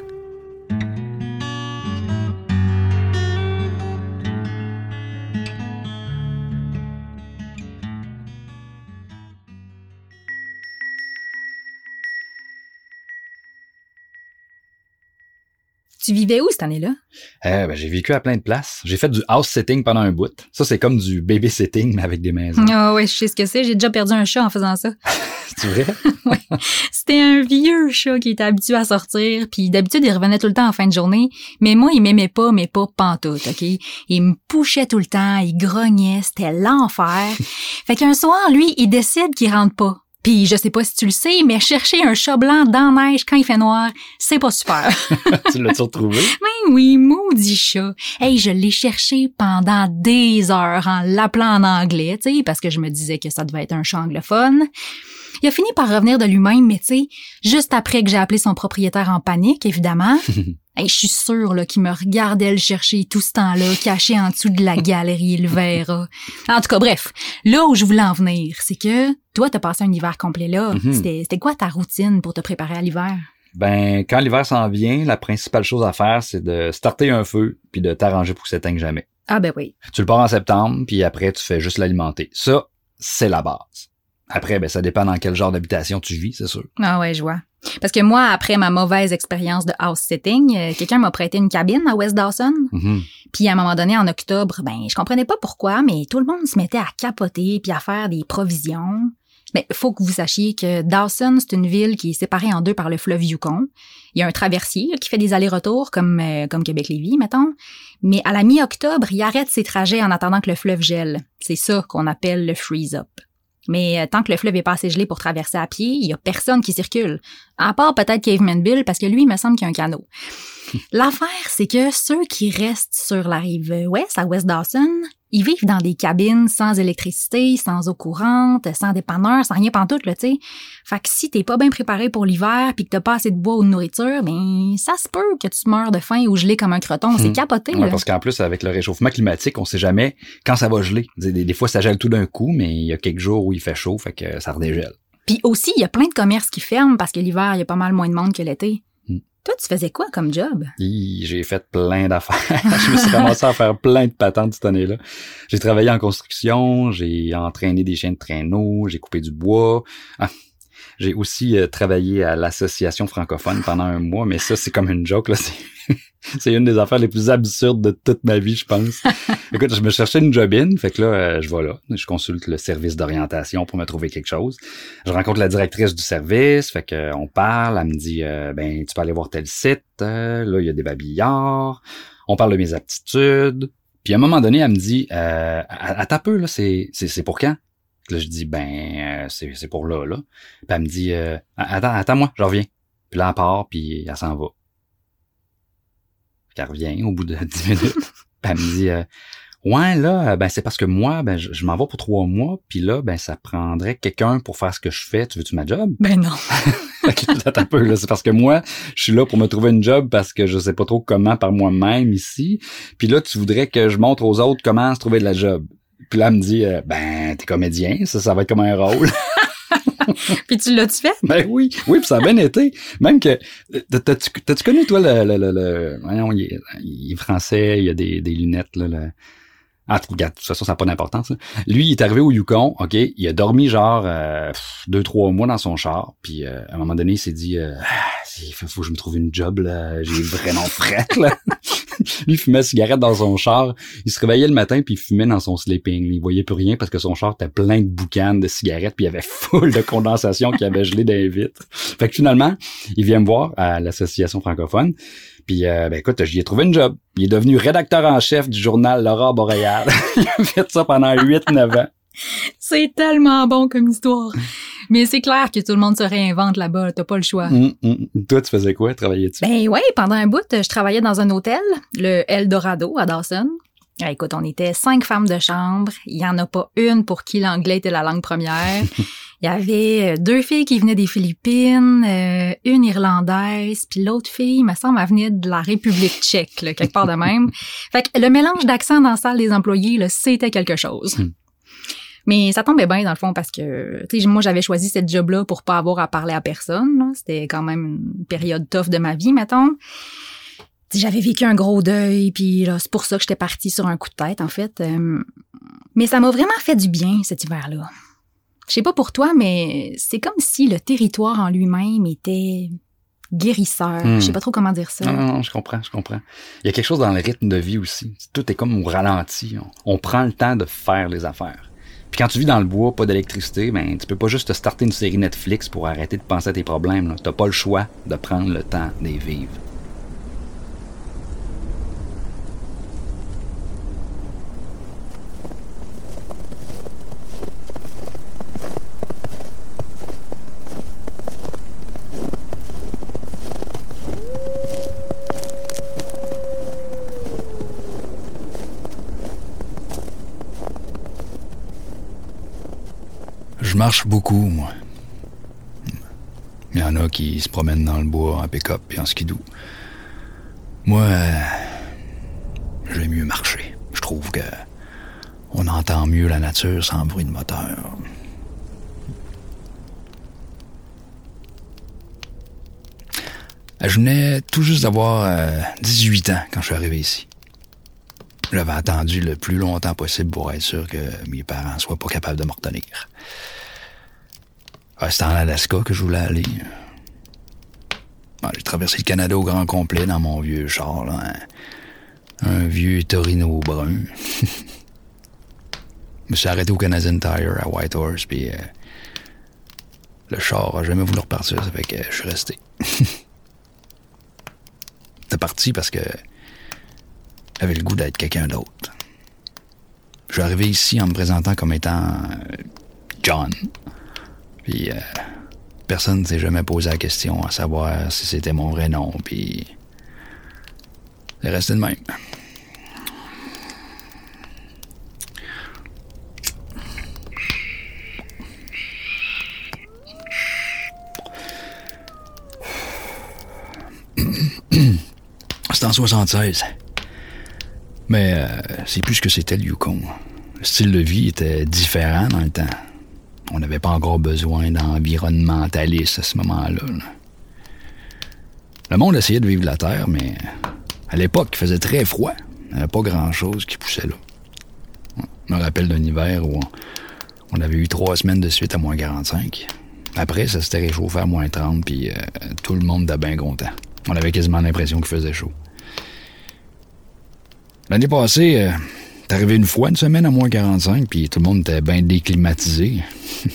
Tu vivais où cette année-là? Eh ben, j'ai vécu à plein de places. J'ai fait du house sitting pendant un bout. Ça, c'est comme du baby sitting, mais avec des maisons. Ah oh, ouais, je sais ce que c'est. J'ai déjà perdu un chat en faisant ça. *laughs* c'est vrai? *laughs* oui. C'était un vieux chat qui était habitué à sortir, puis d'habitude, il revenait tout le temps en fin de journée. Mais moi, il m'aimait pas, mais pas pantoute, OK? Il me poussait tout le temps, il grognait, c'était l'enfer. *laughs* fait qu'un soir, lui, il décide qu'il rentre pas. Puis je sais pas si tu le sais, mais chercher un chat blanc dans la neige quand il fait noir, c'est pas super. *laughs* tu l'as-tu retrouvé? Oui, oui, maudit chat. Hey, je l'ai cherché pendant des heures en l'appelant en anglais, tu sais, parce que je me disais que ça devait être un chat anglophone. Il a fini par revenir de lui-même, mais tu sais, juste après que j'ai appelé son propriétaire en panique, évidemment. *laughs* je suis sûre qu'il me regardait le chercher tout ce temps-là, caché en dessous de la galerie, le verra. En tout cas, bref, là où je voulais en venir, c'est que toi, t'as passé un hiver complet là. Mhm. C'était quoi ta routine pour te préparer à l'hiver? Ben, quand l'hiver s'en vient, la principale chose à faire, c'est de starter un feu puis de t'arranger pour que ça s'éteigne jamais. Ah ben oui. Tu le pars en septembre, puis après, tu fais juste l'alimenter. Ça, c'est la base. Après, ben, ça dépend dans quel genre d'habitation tu vis, c'est sûr. Ah ouais, je vois. Parce que moi, après ma mauvaise expérience de house sitting, euh, quelqu'un m'a prêté une cabine à West Dawson. Mm-hmm. Puis à un moment donné, en octobre, ben, je comprenais pas pourquoi, mais tout le monde se mettait à capoter puis à faire des provisions. Mais il faut que vous sachiez que Dawson, c'est une ville qui est séparée en deux par le fleuve Yukon. Il y a un traversier qui fait des allers-retours comme, euh, comme Québec-Lévis, mettons. Mais à la mi-octobre, il arrête ses trajets en attendant que le fleuve gèle. C'est ça qu'on appelle le freeze-up. Mais euh, tant que le fleuve est pas assez gelé pour traverser à pied, il y a personne qui circule. À part peut-être Caveman Bill, parce que lui, il me semble qu'il y a un canot. L'affaire, c'est que ceux qui restent sur la rive ouest, à West Dawson, ils vivent dans des cabines sans électricité, sans eau courante, sans dépanneur, sans rien pantoute, là, tu sais. Fait que si t'es pas bien préparé pour l'hiver puis que t'as pas assez de bois ou de nourriture, ben, ça se peut que tu meurs de faim ou gelé comme un croton. C'est Hmm. capoté, Ouais, là. parce qu'en plus, avec le réchauffement climatique, on sait jamais quand ça va geler. Des, des- des fois, ça gèle tout d'un coup, mais il y a quelques jours où il fait chaud, fait que ça redégèle. Puis aussi, il y a plein de commerces qui ferment parce que l'hiver, il y a pas mal moins de monde que l'été. Toi, tu faisais quoi comme job? J'ai fait plein d'affaires. *laughs* je me suis commencé à faire plein de patentes cette année-là. J'ai travaillé en construction, j'ai entraîné des chiens de traîneau, j'ai coupé du bois. J'ai aussi euh, travaillé à l'association francophone pendant un mois, mais ça, c'est comme une joke. là. *laughs* C'est- C'est une des affaires les plus absurdes de toute ma vie, je pense. *laughs* Écoute, je me cherchais une job-in, fait que là, euh, je vais là. Je consulte le service d'orientation pour me trouver quelque chose. Je rencontre la directrice du service, fait que euh, on parle, elle me dit euh, ben tu peux aller voir tel site, euh, là il y a des babillards. On parle de mes aptitudes. Puis à un moment donné, elle me dit euh, à, à ta peu là, c'est c'est c'est pour quand? Là je dis ben euh, c'est c'est pour là là. Puis elle me dit euh, attends attends-moi, je reviens. Puis là elle part puis elle s'en va. Puis elle revient au bout de *laughs* 10 minutes. Puis elle me dit euh, Ouais, là, ben c'est parce que moi, ben je, je m'en vais pour trois mois, puis là, ben ça prendrait quelqu'un pour faire ce que je fais. Tu veux-tu ma job? Ben non. *laughs* Attends un peu, là, c'est parce que moi, je suis là pour me trouver une job parce que je sais pas trop comment par moi-même ici. Puis là, tu voudrais que je montre aux autres comment se trouver de la job. Puis là, elle me dit, euh, ben, t'es comédien, ça, ça va être comme un rôle. *laughs* Puis tu l'as-tu fait? ben oui, oui, puis ça a bien été. Même que, t'as- t'as-tu connu, toi, le, le, le, le- voyons, il est, il est français, il a des, des lunettes, là, le- ah, regarde, de toute façon, ça n'a pas d'importance. Lui, il est arrivé au Yukon, OK, il a dormi genre euh, deux, trois mois dans son char, puis euh, à un moment donné, il s'est dit euh, Ah, il faut, faut que je me trouve une job, là, j'ai vraiment frette, là. *laughs* *laughs* lui, fumait cigarette dans son char, il se réveillait le matin, puis il fumait dans son sleeping. Il voyait plus rien parce que son char était plein de boucanes de cigarettes, puis il y avait full de condensation qui avait gelé dans les vitres. Fait que finalement, il vient me voir à l'association francophone, puis, euh, ben écoute, j'y ai trouvé une job. Il est devenu rédacteur en chef du journal L'Aurore boréale. *laughs* il a fait ça pendant 8-9 ans. *laughs* C'est tellement bon comme histoire. Mais c'est clair que tout le monde se réinvente là-bas, t'as pas le choix. Hum, hum. Toi, tu faisais quoi? Travaillais-tu? Ben ouais, pendant un bout, je travaillais dans un hôtel, le Eldorado à Dawson. Ah, écoute, on était cinq femmes de chambre. Il y en a pas une pour qui l'anglais était la langue première. *laughs* Il y avait euh, deux filles qui venaient des Philippines, euh, une irlandaise, puis l'autre fille, il me semble, elle venait de la République tchèque, là, quelque part de même. *laughs* Fait que le mélange d'accent dans la salle des employés, là, c'était quelque chose. Hmm. Mais ça tombait bien dans le fond parce que, tu sais, moi j'avais choisi cette job-là pour pas avoir à parler à personne. C'était quand même une période tough de ma vie, mettons. J'avais vécu un gros deuil, puis là, c'est pour ça que j'étais partie sur un coup de tête, en fait. Mais ça m'a vraiment fait du bien cet hiver-là. Je sais pas pour toi, mais c'est comme si le territoire en lui-même était guérisseur. Hmm. Je sais pas trop comment dire ça. Non, non, non, je comprends, je comprends. Il y a quelque chose dans le rythme de vie aussi. Tout est comme au ralenti. On, on prend le temps de faire les affaires. Puis quand tu vis dans le bois, pas d'électricité, ben tu peux pas juste te starter une série Netflix pour arrêter de penser à tes problèmes. T'as pas le choix de prendre le temps les vivre. Marche beaucoup, moi. Il y en a qui se promènent dans le bois en pick-up et en skidoo. Moi, euh, j'aime mieux marcher. Je trouve que on entend mieux la nature sans bruit de moteur. Je venais tout juste d'avoir euh, 18 ans quand je suis arrivé ici. J'avais attendu le plus longtemps possible pour être sûr que mes parents soient pas capables de me retenir. Ah, C'était en Alaska que je voulais aller. Ah, J'ai traversé le Canada au grand complet dans mon vieux char, là, un, un vieux Torino brun. *laughs* Je me suis arrêté au Canadian Tire à Whitehorse, puis euh, le char a jamais voulu repartir, ça fait que je suis resté. *laughs* T'es parti parce que j'avais le goût d'être quelqu'un d'autre. Je suis arrivé ici en me présentant comme étant euh, John. Puis euh, personne ne s'est jamais posé la question à savoir si c'était mon vrai nom, puis c'est resté de même. C'est en 76. Mais euh, c'est plus ce que c'était le Yukon. Le style de vie était différent dans le temps. On n'avait pas encore besoin d'environnementalistes à ce moment-là. là. Le monde essayait de vivre la Terre, mais à l'époque, il faisait très froid. Il n'y avait pas grand-chose qui poussait là. Je me rappelle d'un hiver où on, avait eu trois semaines de suite à moins 45. Après, ça s'était réchauffé à moins 30, puis euh, tout le monde était bien content. On avait quasiment l'impression qu'il faisait chaud. L'année passée, euh, arrivé une fois une semaine à moins 45, puis tout le monde était bien déclimatisé. *laughs*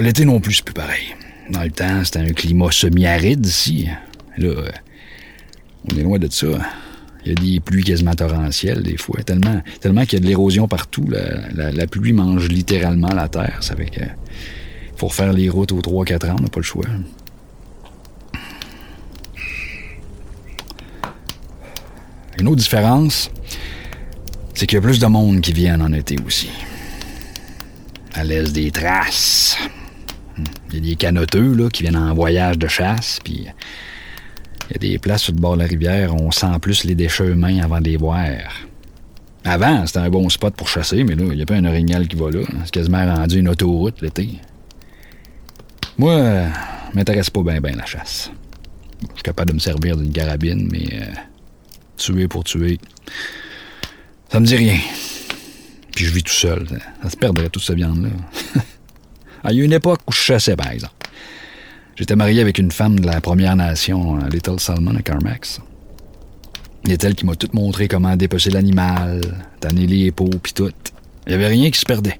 L'été non plus, c'est plus pareil. Dans le temps, c'était un climat semi-aride ici. Là, euh, on est loin de ça. Il y a des pluies quasiment torrentielles des fois, tellement, tellement qu'il y a de l'érosion partout. La, pluie mange littéralement la terre. Ça fait que faut refaire les routes aux 3-4 ans, on n'a pas le choix. Une autre différence, c'est qu'il y a plus de monde qui viennent en été aussi. À l'aise des traces. Il y a des canoteux là, qui viennent en voyage de chasse, puis il y a des places sur le bord de la rivière où on sent plus les déchets humains avant de les voir. Avant, c'était un bon spot pour chasser, mais là, il n'y a pas un orignal qui va là. C'est quasiment rendu une autoroute l'été. Moi, euh, m'intéresse pas bien ben la chasse. Je suis capable de me servir d'une carabine, mais euh, tuer pour tuer, ça me dit rien. Puis je vis tout seul. Ça, se perdrait toute cette viande-là. Il y a une époque où je chassais, par exemple. J'étais marié avec une femme de la Première Nation, euh, Little Salmon à Carmax. Il elle qui m'a tout montré comment dépecer l'animal, tanner les peaux, puis tout. Il y avait rien qui se perdait.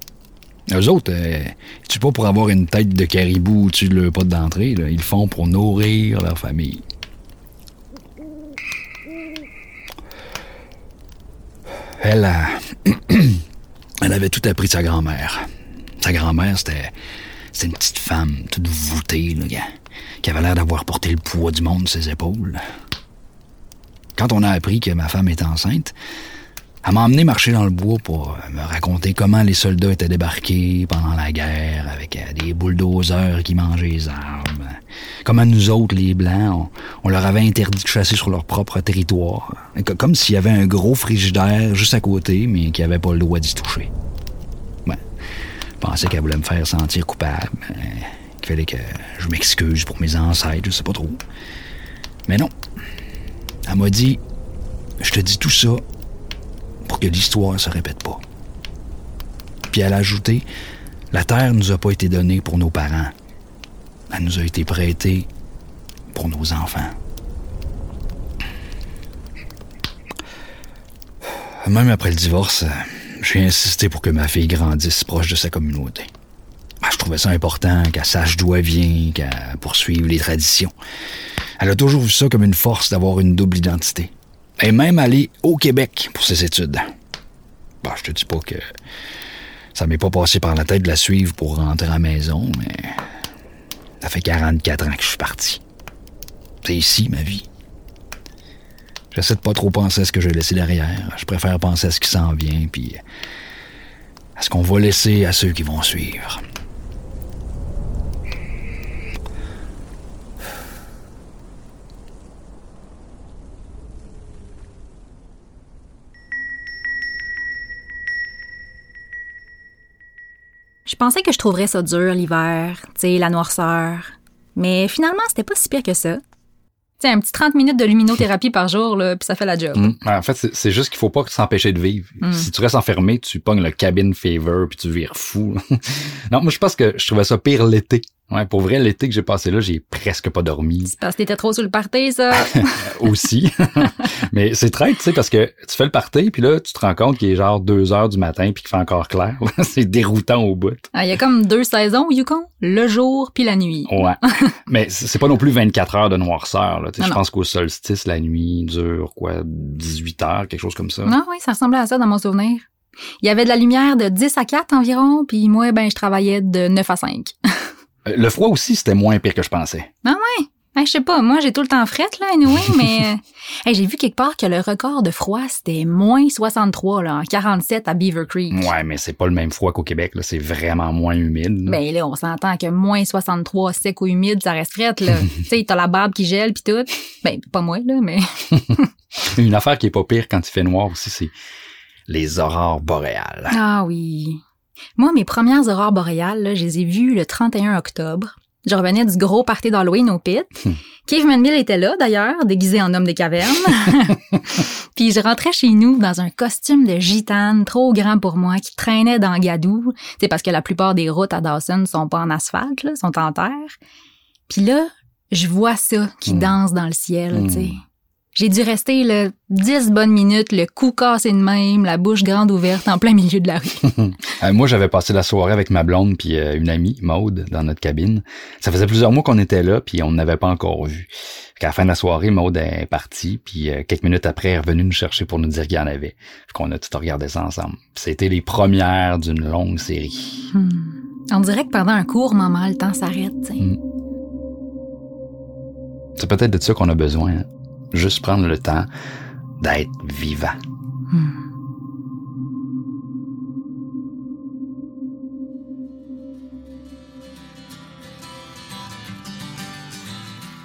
Eux autres, euh, tuent pas pour avoir une tête de caribou au-dessus de leur pote d'entrée. Ils le font pour nourrir leur famille. Elle, a- *clears throat* elle avait tout appris de sa grand-mère. Sa grand-mère, c'était, c'était une petite femme toute voûtée, là, qui- qui avait l'air d'avoir porté le poids du monde sur ses épaules. Quand on a appris que ma femme était enceinte, elle m'a emmené marcher dans le bois pour euh, me raconter comment les soldats étaient débarqués pendant la guerre avec euh, des bulldozers qui mangeaient les arbres. Comment nous autres, les Blancs, on, leur avait interdit de chasser sur leur propre territoire. Co- Comme s'il y avait un gros frigidaire juste à côté, mais qui avait pas le droit d'y toucher. Ouais. Je pensais qu'elle voulait me faire sentir coupable. qu'il fallait que je m'excuse pour mes ancêtres, je sais pas trop. Mais non. Elle m'a dit Je te dis tout ça que l'histoire se répète pas. Puis elle a ajouté La terre nous a pas été donnée pour nos parents. Elle nous a été prêtée pour nos enfants. Même après le divorce, j'ai insisté pour que ma fille grandisse proche de sa communauté. Ah, Je trouvais ça important qu'elle sache d'où elle vient, qu'elle poursuive les traditions. Elle a toujours vu ça comme une force d'avoir une double identité. Et même aller au Québec pour ses études. Bah, je te dis pas que ça m'est pas passé par la tête de la suivre pour rentrer à la maison, mais ça fait 44 ans que je suis parti. C'est ici ma vie. J'essaie de pas trop penser à ce que j'ai laissé derrière. Je préfère penser à ce qui s'en vient, puis à ce qu'on va laisser à ceux qui vont suivre. Je pensais que je trouverais ça dur l'hiver, tu sais, la noirceur. Mais finalement, c'était pas si pire que ça. Tu sais, un petit 30 minutes de luminothérapie par jour, là, puis ça fait la job. Mm. En fait, c'est- c'est juste qu'il faut pas s'empêcher de vivre. Mm. Si tu restes enfermé, tu pognes le cabin fever puis tu vires fou. *laughs* non, moi je pense que je trouvais ça pire l'été. Ouais, pour vrai, l'été que j'ai passé là, j'ai presque pas dormi. C'est parce que t'étais trop sur le party, ça. aussi. *laughs* Mais c'est très, tu sais, parce que tu fais le party, puis là, tu te rends compte qu'il est genre 2 heures du matin, puis qu'il fait encore clair. *laughs* c'est déroutant au bout. Ah, Il y a comme deux saisons au Yukon. Le jour puis la nuit. Ouais. *laughs* Mais c'est pas non plus 24 heures de noirceur. Là. Je pense qu'au solstice, la nuit dure quoi, 18 heures, quelque chose comme ça. Non, oui, ça ressemblait à ça dans mon souvenir. Il y avait de la lumière de 10 à 4 environ, puis moi, ben, je travaillais de 9 à 5. Euh, Le froid aussi, c'était moins pire que je pensais. Hey, je sais pas, moi, j'ai tout le temps frette, là, anyway, mais... euh, *laughs* hey, j'ai vu quelque part que le record de froid, c'était moins 63, là, en 47 à Beaver Creek. Ouais, mais c'est pas le même froid qu'au Québec. là. C'est vraiment moins humide. là. Ben là, on s'entend que moins 63 sec ou humide, ça reste frette, là. *laughs* tu sais, t'as la barbe qui gèle puis tout. Ben, pas moi, là, mais... *laughs* Une affaire qui est pas pire quand il fait noir aussi, c'est les aurores boréales. Ah oui. Moi, mes premières aurores boréales, là, je les ai vues le 31 octobre. Je revenais du gros party d'Halloween au pit. Cave Manville était là, d'ailleurs, déguisé en homme des cavernes. *laughs* Puis je rentrais chez nous dans un costume de gitane trop grand pour moi qui traînait dans Gadou. C'est parce que la plupart des routes à Dawson sont pas en asphalte, là, sont en terre. Puis là, je vois ça qui Mm. danse dans le ciel, Mm. tu sais. J'ai dû rester là, 10 bonnes minutes, le cou cassé de même, la bouche grande ouverte en plein milieu de la rue. *laughs* Euh, moi, j'avais passé la soirée avec ma blonde puis euh, une amie, Maude, dans notre cabine. Ça faisait plusieurs mois qu'on était là, puis on n'avait pas encore vu. Qu'à la fin de la soirée, Maude est partie, puis euh, quelques minutes après, elle est revenue nous chercher pour nous dire qu'il y en avait. Qu'on a tout regardé ça ensemble. C'était les premières d'une longue série. Hmm. On dirait que pendant un court moment, le temps s'arrête. tu sais. Mm. C'est peut-être de ça qu'on a besoin. hein. Juste prendre le temps d'être vivant. Hmm.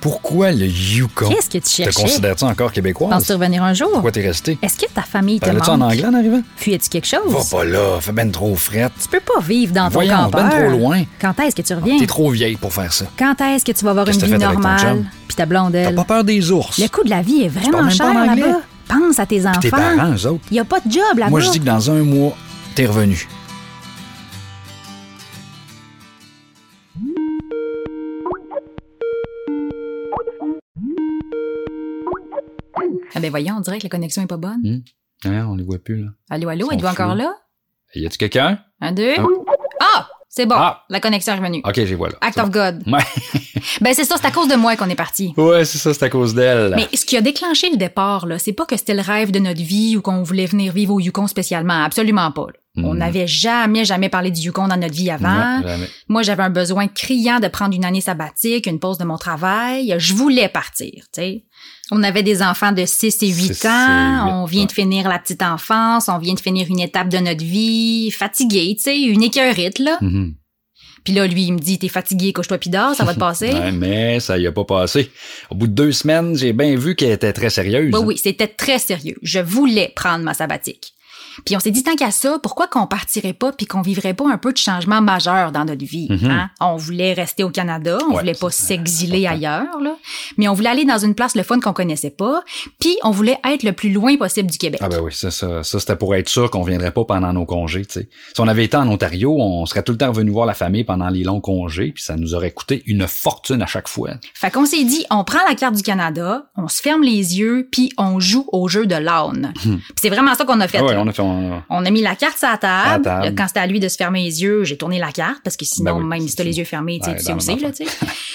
Pourquoi le Yukon? Qu'est-ce que tu Te cherchais? considères-tu encore québécoise? Penses-tu revenir un jour? Pourquoi t'es resté? Est-ce que ta famille te manque? en anglais en arrivant? Fuyais-tu quelque chose? Va pas là, fais ben trop frette. Tu peux pas vivre dans ton Voyons, campeur. ben trop loin. Quand est-ce que tu reviens? T'es trop vieille pour faire ça. Quand est-ce que tu vas avoir une Qu'est-ce vie normale? Puis ta blonde, T'as pas peur des ours? Le coût de la vie est vraiment cher là-bas. Pense à tes enfants. Tes parents, eux autres. Il y a pas de job là-bas. Moi, je dis que dans un mois, t'es revenu. Ah ben voyons, on dirait que la connexion est pas bonne. Hein, on les voit plus, là. Allô, allô, êtes-vous encore là? Y a-tu quelqu'un? Un, deux. Ah. Ah! C'est bon. Ah. La connexion est revenue. Ok, j'ai voilà. Act of God. Ouais. *laughs* Ben c'est ça, c'est à cause de moi qu'on est parti. ouais, c'est ça, c'est à cause d'elle. Mais ce qui a déclenché le départ, là, c'est pas que c'était le rêve de notre vie ou qu'on voulait venir vivre au Yukon spécialement. Absolument pas. là. On n'avait jamais, jamais parlé du Yukon dans notre vie avant. Non. Moi, j'avais un besoin criant de prendre une année sabbatique, une pause de mon travail. Je voulais partir, tu sais. On avait des enfants de 6 et 8 Six ans. et on vient de finir la petite enfance. On vient de finir une étape de notre vie. Fatigué, tu sais, une écœurite, là. Mhm. Puis là, lui, il me dit, t'es fatigué, couche-toi pis dors, ça va te passer. Ouais, mais ça y a pas passé. Au bout de deux semaines, j'ai bien vu qu'elle était très sérieuse. Oui, oui, c'était très sérieux. Je voulais prendre ma sabbatique. Puis on s'est dit tant qu'à ça, pourquoi qu'on partirait pas puis qu'on vivrait pas un peu de changement majeur dans notre vie Mhm. hein? On voulait rester au Canada, on Ouais, voulait pas s'exiler ailleurs là, mais on voulait aller dans une place le fun qu'on connaissait pas, puis on voulait être le plus loin possible du Québec. Ah ben oui, ça, ça, ça c'était pour être sûr qu'on viendrait pas pendant nos congés, tu sais. Si on avait été en Ontario, on serait tout le temps revenu voir la famille pendant les longs congés, puis ça nous aurait coûté une fortune à chaque fois. Fait qu'on s'est dit, on prend la carte du Canada, on se ferme les yeux, puis on joue au jeu de l'âne. Puis c'est vraiment ça qu'on a fait. Ah ouais, là. on a fait... on- On a mis la carte sur la table. À la table. Là, Quand c'était à lui de se fermer les yeux, j'ai tourné la carte parce que sinon, Ben oui, même si t'as les yeux fermés, tu sais, Ouais, tu sais où c'est.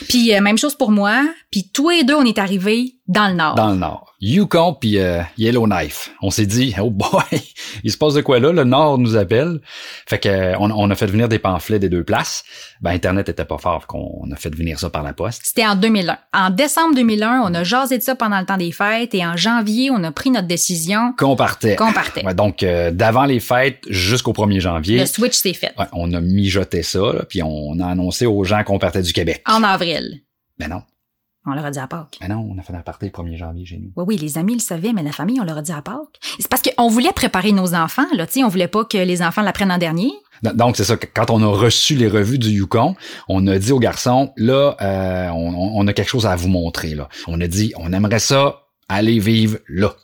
Puis euh, même chose pour moi. Puis tous les deux, on est arrivés dans le nord. dans le nord. Yukon puis euh, Yellowknife. On s'est dit, oh boy, *laughs* il se passe de quoi là? Le nord nous appelle. Fait que euh, on, on a fait venir des pamphlets des deux places. Ben Internet était pas fort, qu'on a fait venir ça par la poste. C'était en 2001. En décembre 2001, on a jasé de ça pendant le temps des fêtes et en janvier, on a pris notre décision Qu'on partait. qu'on partait. Ouais, donc euh, d'avant les fêtes jusqu'au 1er janvier. Le switch s'est fait. Ouais, on a mijoté ça, là, puis on a annoncé aux gens qu'on partait du Québec. En avril. Ben non, On leur a dit à Pâques. ben non, on a fait un party le 1er janvier chez nous. Oui, oui, les amis le savaient, mais la famille, on leur a dit à Pâques. C'est parce qu'on voulait préparer nos enfants, là, tu sais, on voulait pas que les enfants l'apprennent en dernier. Donc, c'est ça, quand on a reçu les revues du Yukon, on a dit aux garçons, là, euh, on, a quelque chose à vous montrer. Là. On a dit, on aimerait ça aller vivre là.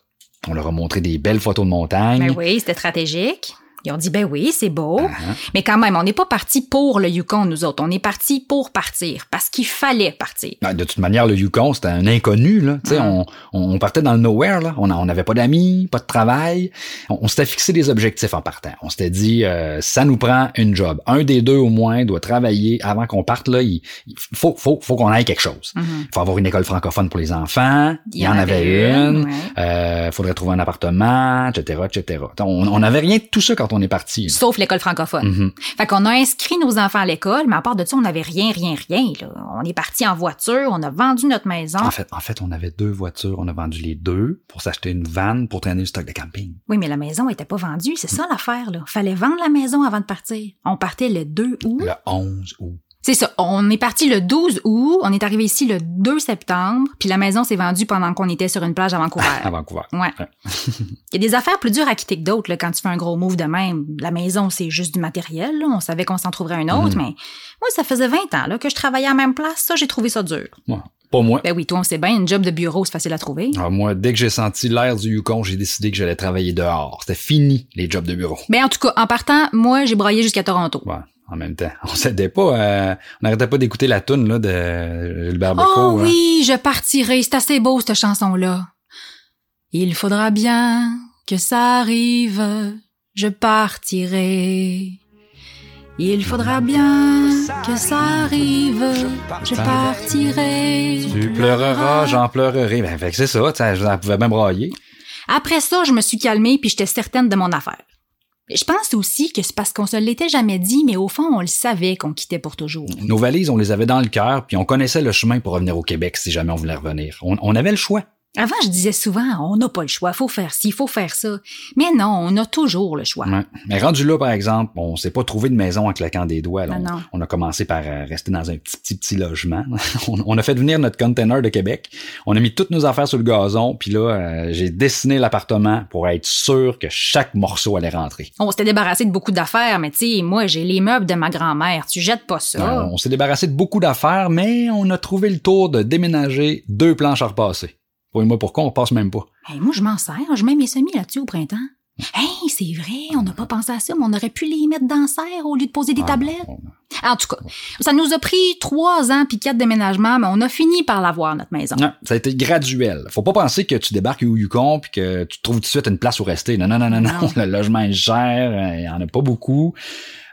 On leur a montré des belles photos de montagne. Ben oui, c'était stratégique. Ils ont dit, ben oui, c'est beau. Uh-huh. Mais quand même, on n'est pas parti pour le Yukon, nous autres. On est parti pour partir, parce qu'il fallait partir. Ben, de toute manière, le Yukon, c'était un inconnu. Là. Tu sais, on, on partait dans le nowhere. Là. On n'avait pas d'amis, pas de travail. On, on s'était fixé des objectifs en partant. On s'était dit, euh, ça nous prend une job. Un des deux au moins doit travailler avant qu'on parte. Là, il, il faut, faut, faut qu'on aille quelque chose. Il faut avoir une école francophone pour les enfants. Il y, en avait une. ouais. Euh, faudrait trouver un appartement, etc., etc. On on n'avait rien de tout ça quand on est parti. Sauf l'école francophone. Mhm. Fait qu'on a inscrit nos enfants à l'école, mais à part de ça, on n'avait rien, rien, rien. Là. On est parti en voiture, on a vendu notre maison. En fait, en fait, on avait deux voitures. On a vendu les deux pour s'acheter une vanne pour traîner le stock de camping. Oui, mais la maison était pas vendue, c'est ça l'affaire. là. Fallait vendre la maison avant de partir. On partait le 2 août. Le 11 août. C'est ça. On est parti le 12 août, on est arrivé ici le 2 septembre, puis la maison s'est vendue pendant qu'on était sur une plage à Vancouver. *laughs* à Vancouver. Ouais. *laughs* Il y a des affaires plus dures à quitter que d'autres là, quand tu fais un gros move de même. La maison, c'est juste du matériel. là. On savait qu'on s'en trouverait un autre, Mhm. mais moi, ça faisait 20 ans là, que je travaillais à la même place. Ça, j'ai trouvé ça dur. Ouais. Pas moi. Ben oui, toi, on sait bien, une job de bureau, c'est facile à trouver. Alors moi, dès que j'ai senti l'air du Yukon, j'ai décidé que j'allais travailler dehors. C'était fini, les jobs de bureau. Ben en tout cas, en partant, moi, j'ai broyé jusqu'à Toronto. Ouais, en même temps. *laughs* On s'aidait pas, euh, on n'arrêtait pas d'écouter la toune là, de Gilbert Bécaud. Oh hein. oui, je partirai. C'est assez beau, cette chanson-là. Il faudra bien que ça arrive. Je partirai. Il faudra bien que ça arrive. Je partirai. Tu pleureras, j'en pleurerai. Ben, fait que c'est ça, je pouvais même brailler. Après ça, je me suis calmée puis j'étais certaine de mon affaire. Je pense aussi que c'est parce qu'on se l'était jamais dit, mais au fond, on le savait qu'on quittait pour toujours. Nos valises, on les avait dans le cœur, puis on connaissait le chemin pour revenir au Québec si jamais on voulait revenir. On, on avait le choix. Avant, je disais souvent, on n'a pas le choix, faut faire ci, faut faire ça. Mais non, on a toujours le choix. Ouais. Mais rendu là, par exemple, on s'est pas trouvé de maison en claquant des doigts. là. Non, on, non. on a commencé par euh, rester dans un petit, petit, petit logement. *laughs* on, on a fait venir notre container de Québec. On a mis toutes nos affaires sur le gazon. Puis là, euh, j'ai dessiné l'appartement pour être sûr que chaque morceau allait rentrer. On s'était débarrassé de beaucoup d'affaires, mais tu sais, moi, j'ai les meubles de ma grand-mère. Tu jettes pas ça. Euh, on s'est débarrassé de beaucoup d'affaires, mais on a trouvé le tour de déménager deux planches à repasser. Pour moi, pourquoi on passe même pas? Hey, moi, je m'en sers. Je mets mes semis là-dessus au printemps. Hey, c'est vrai, on n'a pas pensé à ça, mais on aurait pu les mettre dans serre au lieu de poser des Ah, tablettes. En tout cas, ça nous a pris trois ans puis quatre déménagements, mais on a fini par l'avoir, notre maison. Non, ça a été graduel. Faut pas penser que tu débarques au Yukon puis que tu trouves tout de suite une place où rester. Non, non, non, non, non. Non. Le logement est cher, euh, il y en a pas beaucoup.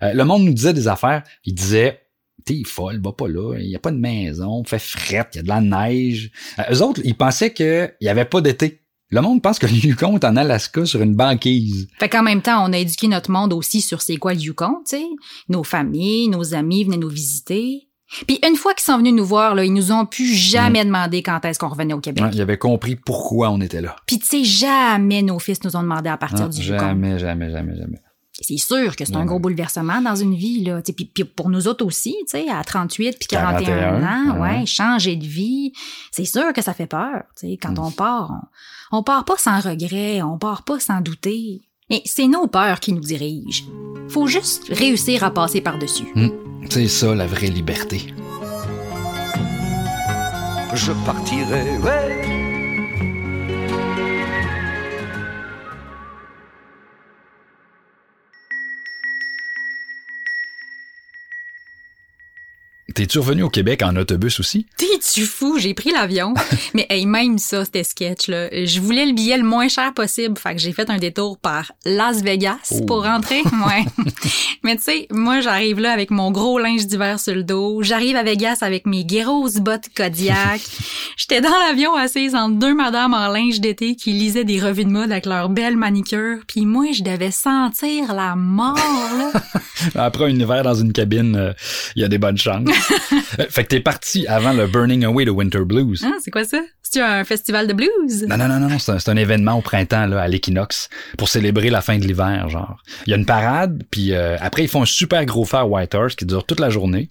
Euh, le monde nous disait des affaires. Il disait, t'es folle, va pas là. Il y a pas de maison, fait frette, il y a de la neige. Euh, eux autres, ils pensaient qu'il y avait pas d'été. Le monde pense que le Yukon est en Alaska sur une banquise. Fait qu'en même temps, on a éduqué notre monde aussi sur c'est quoi le Yukon, tu sais. Nos familles, nos amis venaient nous visiter. Puis une fois qu'ils sont venus nous voir, là, ils nous ont plus jamais demandé quand est-ce qu'on revenait au Québec. Ouais, ils avaient compris pourquoi on était là. Puis tu sais, jamais nos fils nous ont demandé à partir du Yukon. jamais, jamais, jamais, jamais. C'est sûr que c'est un gros bouleversement dans une vie, là. Tu sais, Puis, puis pour nous autres aussi, tu sais, à 38 puis 41 41, ans, ouais. ouais, changer de vie, c'est sûr que ça fait peur. Tu sais, Mm. quand on part, on, on part pas sans regret, on part pas sans douter. Mais c'est nos peurs qui nous dirigent. Faut juste réussir à passer par-dessus. C'est ça, la vraie liberté. je partirai, ouais. T'es-tu revenu au Québec en autobus aussi? T'es-tu fou? J'ai pris l'avion. *laughs* Mais hey, même ça, c'était sketch, là. Je voulais le billet le moins cher possible. Fait que j'ai fait un détour par Las Vegas Oh. pour rentrer. *laughs* Ouais. Mais tu sais, moi, j'arrive là avec mon gros linge d'hiver sur le dos. J'arrive à Vegas avec mes grosses bottes Kodiak. *laughs* J'étais dans l'avion assise entre deux madames en linge d'été qui lisaient des revues de mode avec leurs belles manicures. Puis moi, je devais sentir la mort, là. Après un hiver dans une cabine, euh, il y a des bonnes chances. Euh, fait que t'es parti avant le Burning Away de Winter Blues. Hein, c'est quoi ça? C'est un festival de blues? Non, non, non, non, c'est un, c'est un événement au printemps, là, à l'équinoxe, pour célébrer la fin de l'hiver, genre. Il y a une parade, puis euh, après, ils font un super gros fer Whitehorse qui dure toute la journée.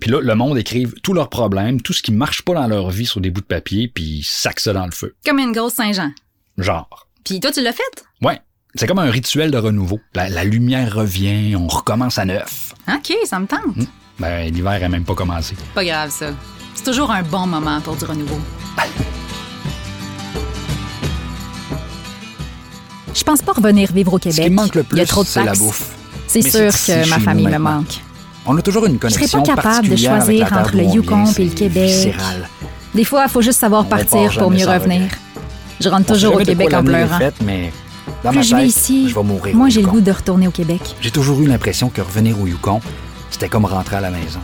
Puis là, le monde écrive tous leurs problèmes, tout ce qui marche pas dans leur vie sur des bouts de papier, puis ils sacent ça dans le feu. Comme une grosse Saint-Jean. Genre. Puis toi, tu l'as fait? Ouais. C'est comme un rituel de renouveau. La, la lumière revient, on recommence à neuf. OK, ça me tente. Ben, l'hiver a même pas commencé. Pas grave, ça. C'est toujours un bon moment pour du renouveau. Je pense pas revenir vivre au Ce Québec. qui me manque le Il y a plus, trop de c'est la bouffe. C'est Mais sûr c'est que ma famille me manque. On a toujours une serais connexion pas capable de choisir entre le on Yukon et le Québec. viscéral. Des fois, il faut juste savoir On partir pour mieux revenir. Je rentre On toujours au Québec en pleurant. fait, mais dans Plus ma je vis tête, ici, je vais mourir moi j'ai le goût de retourner au Québec. J'ai toujours eu l'impression que revenir au Yukon, c'était comme rentrer à la maison.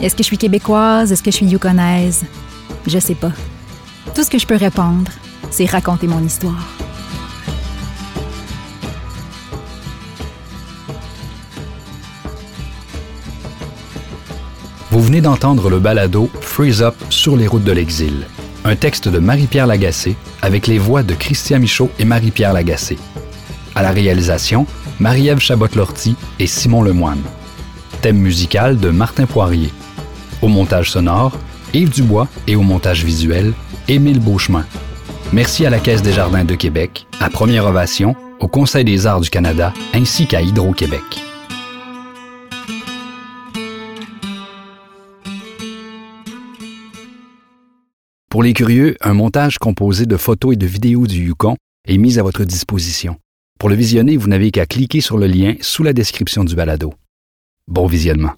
Est-ce que je suis québécoise? Est-ce que je suis yukonaise? Je sais pas. Tout ce que je peux répondre, c'est raconter mon histoire. Vous venez d'entendre le balado Freeze Up sur les routes de l'exil, un texte de Marie-Pierre Lagacé avec les voix de Christian Michaud et Marie-Pierre Lagacé. À la réalisation, Marie-Ève Chabot-Lortie et Simon Lemoine. Thème musical de Martin Poirier. Au montage sonore, Yves Dubois et au montage visuel, Émile Beauchemin. Merci à la Caisse des Jardins de Québec, à Première Ovation, au Conseil des arts du Canada ainsi qu'à Hydro-Québec. Pour les curieux, un montage composé de photos et de vidéos du Yukon est mis à votre disposition. Pour le visionner, vous n'avez qu'à cliquer sur le lien sous la description du balado. Bon visionnement.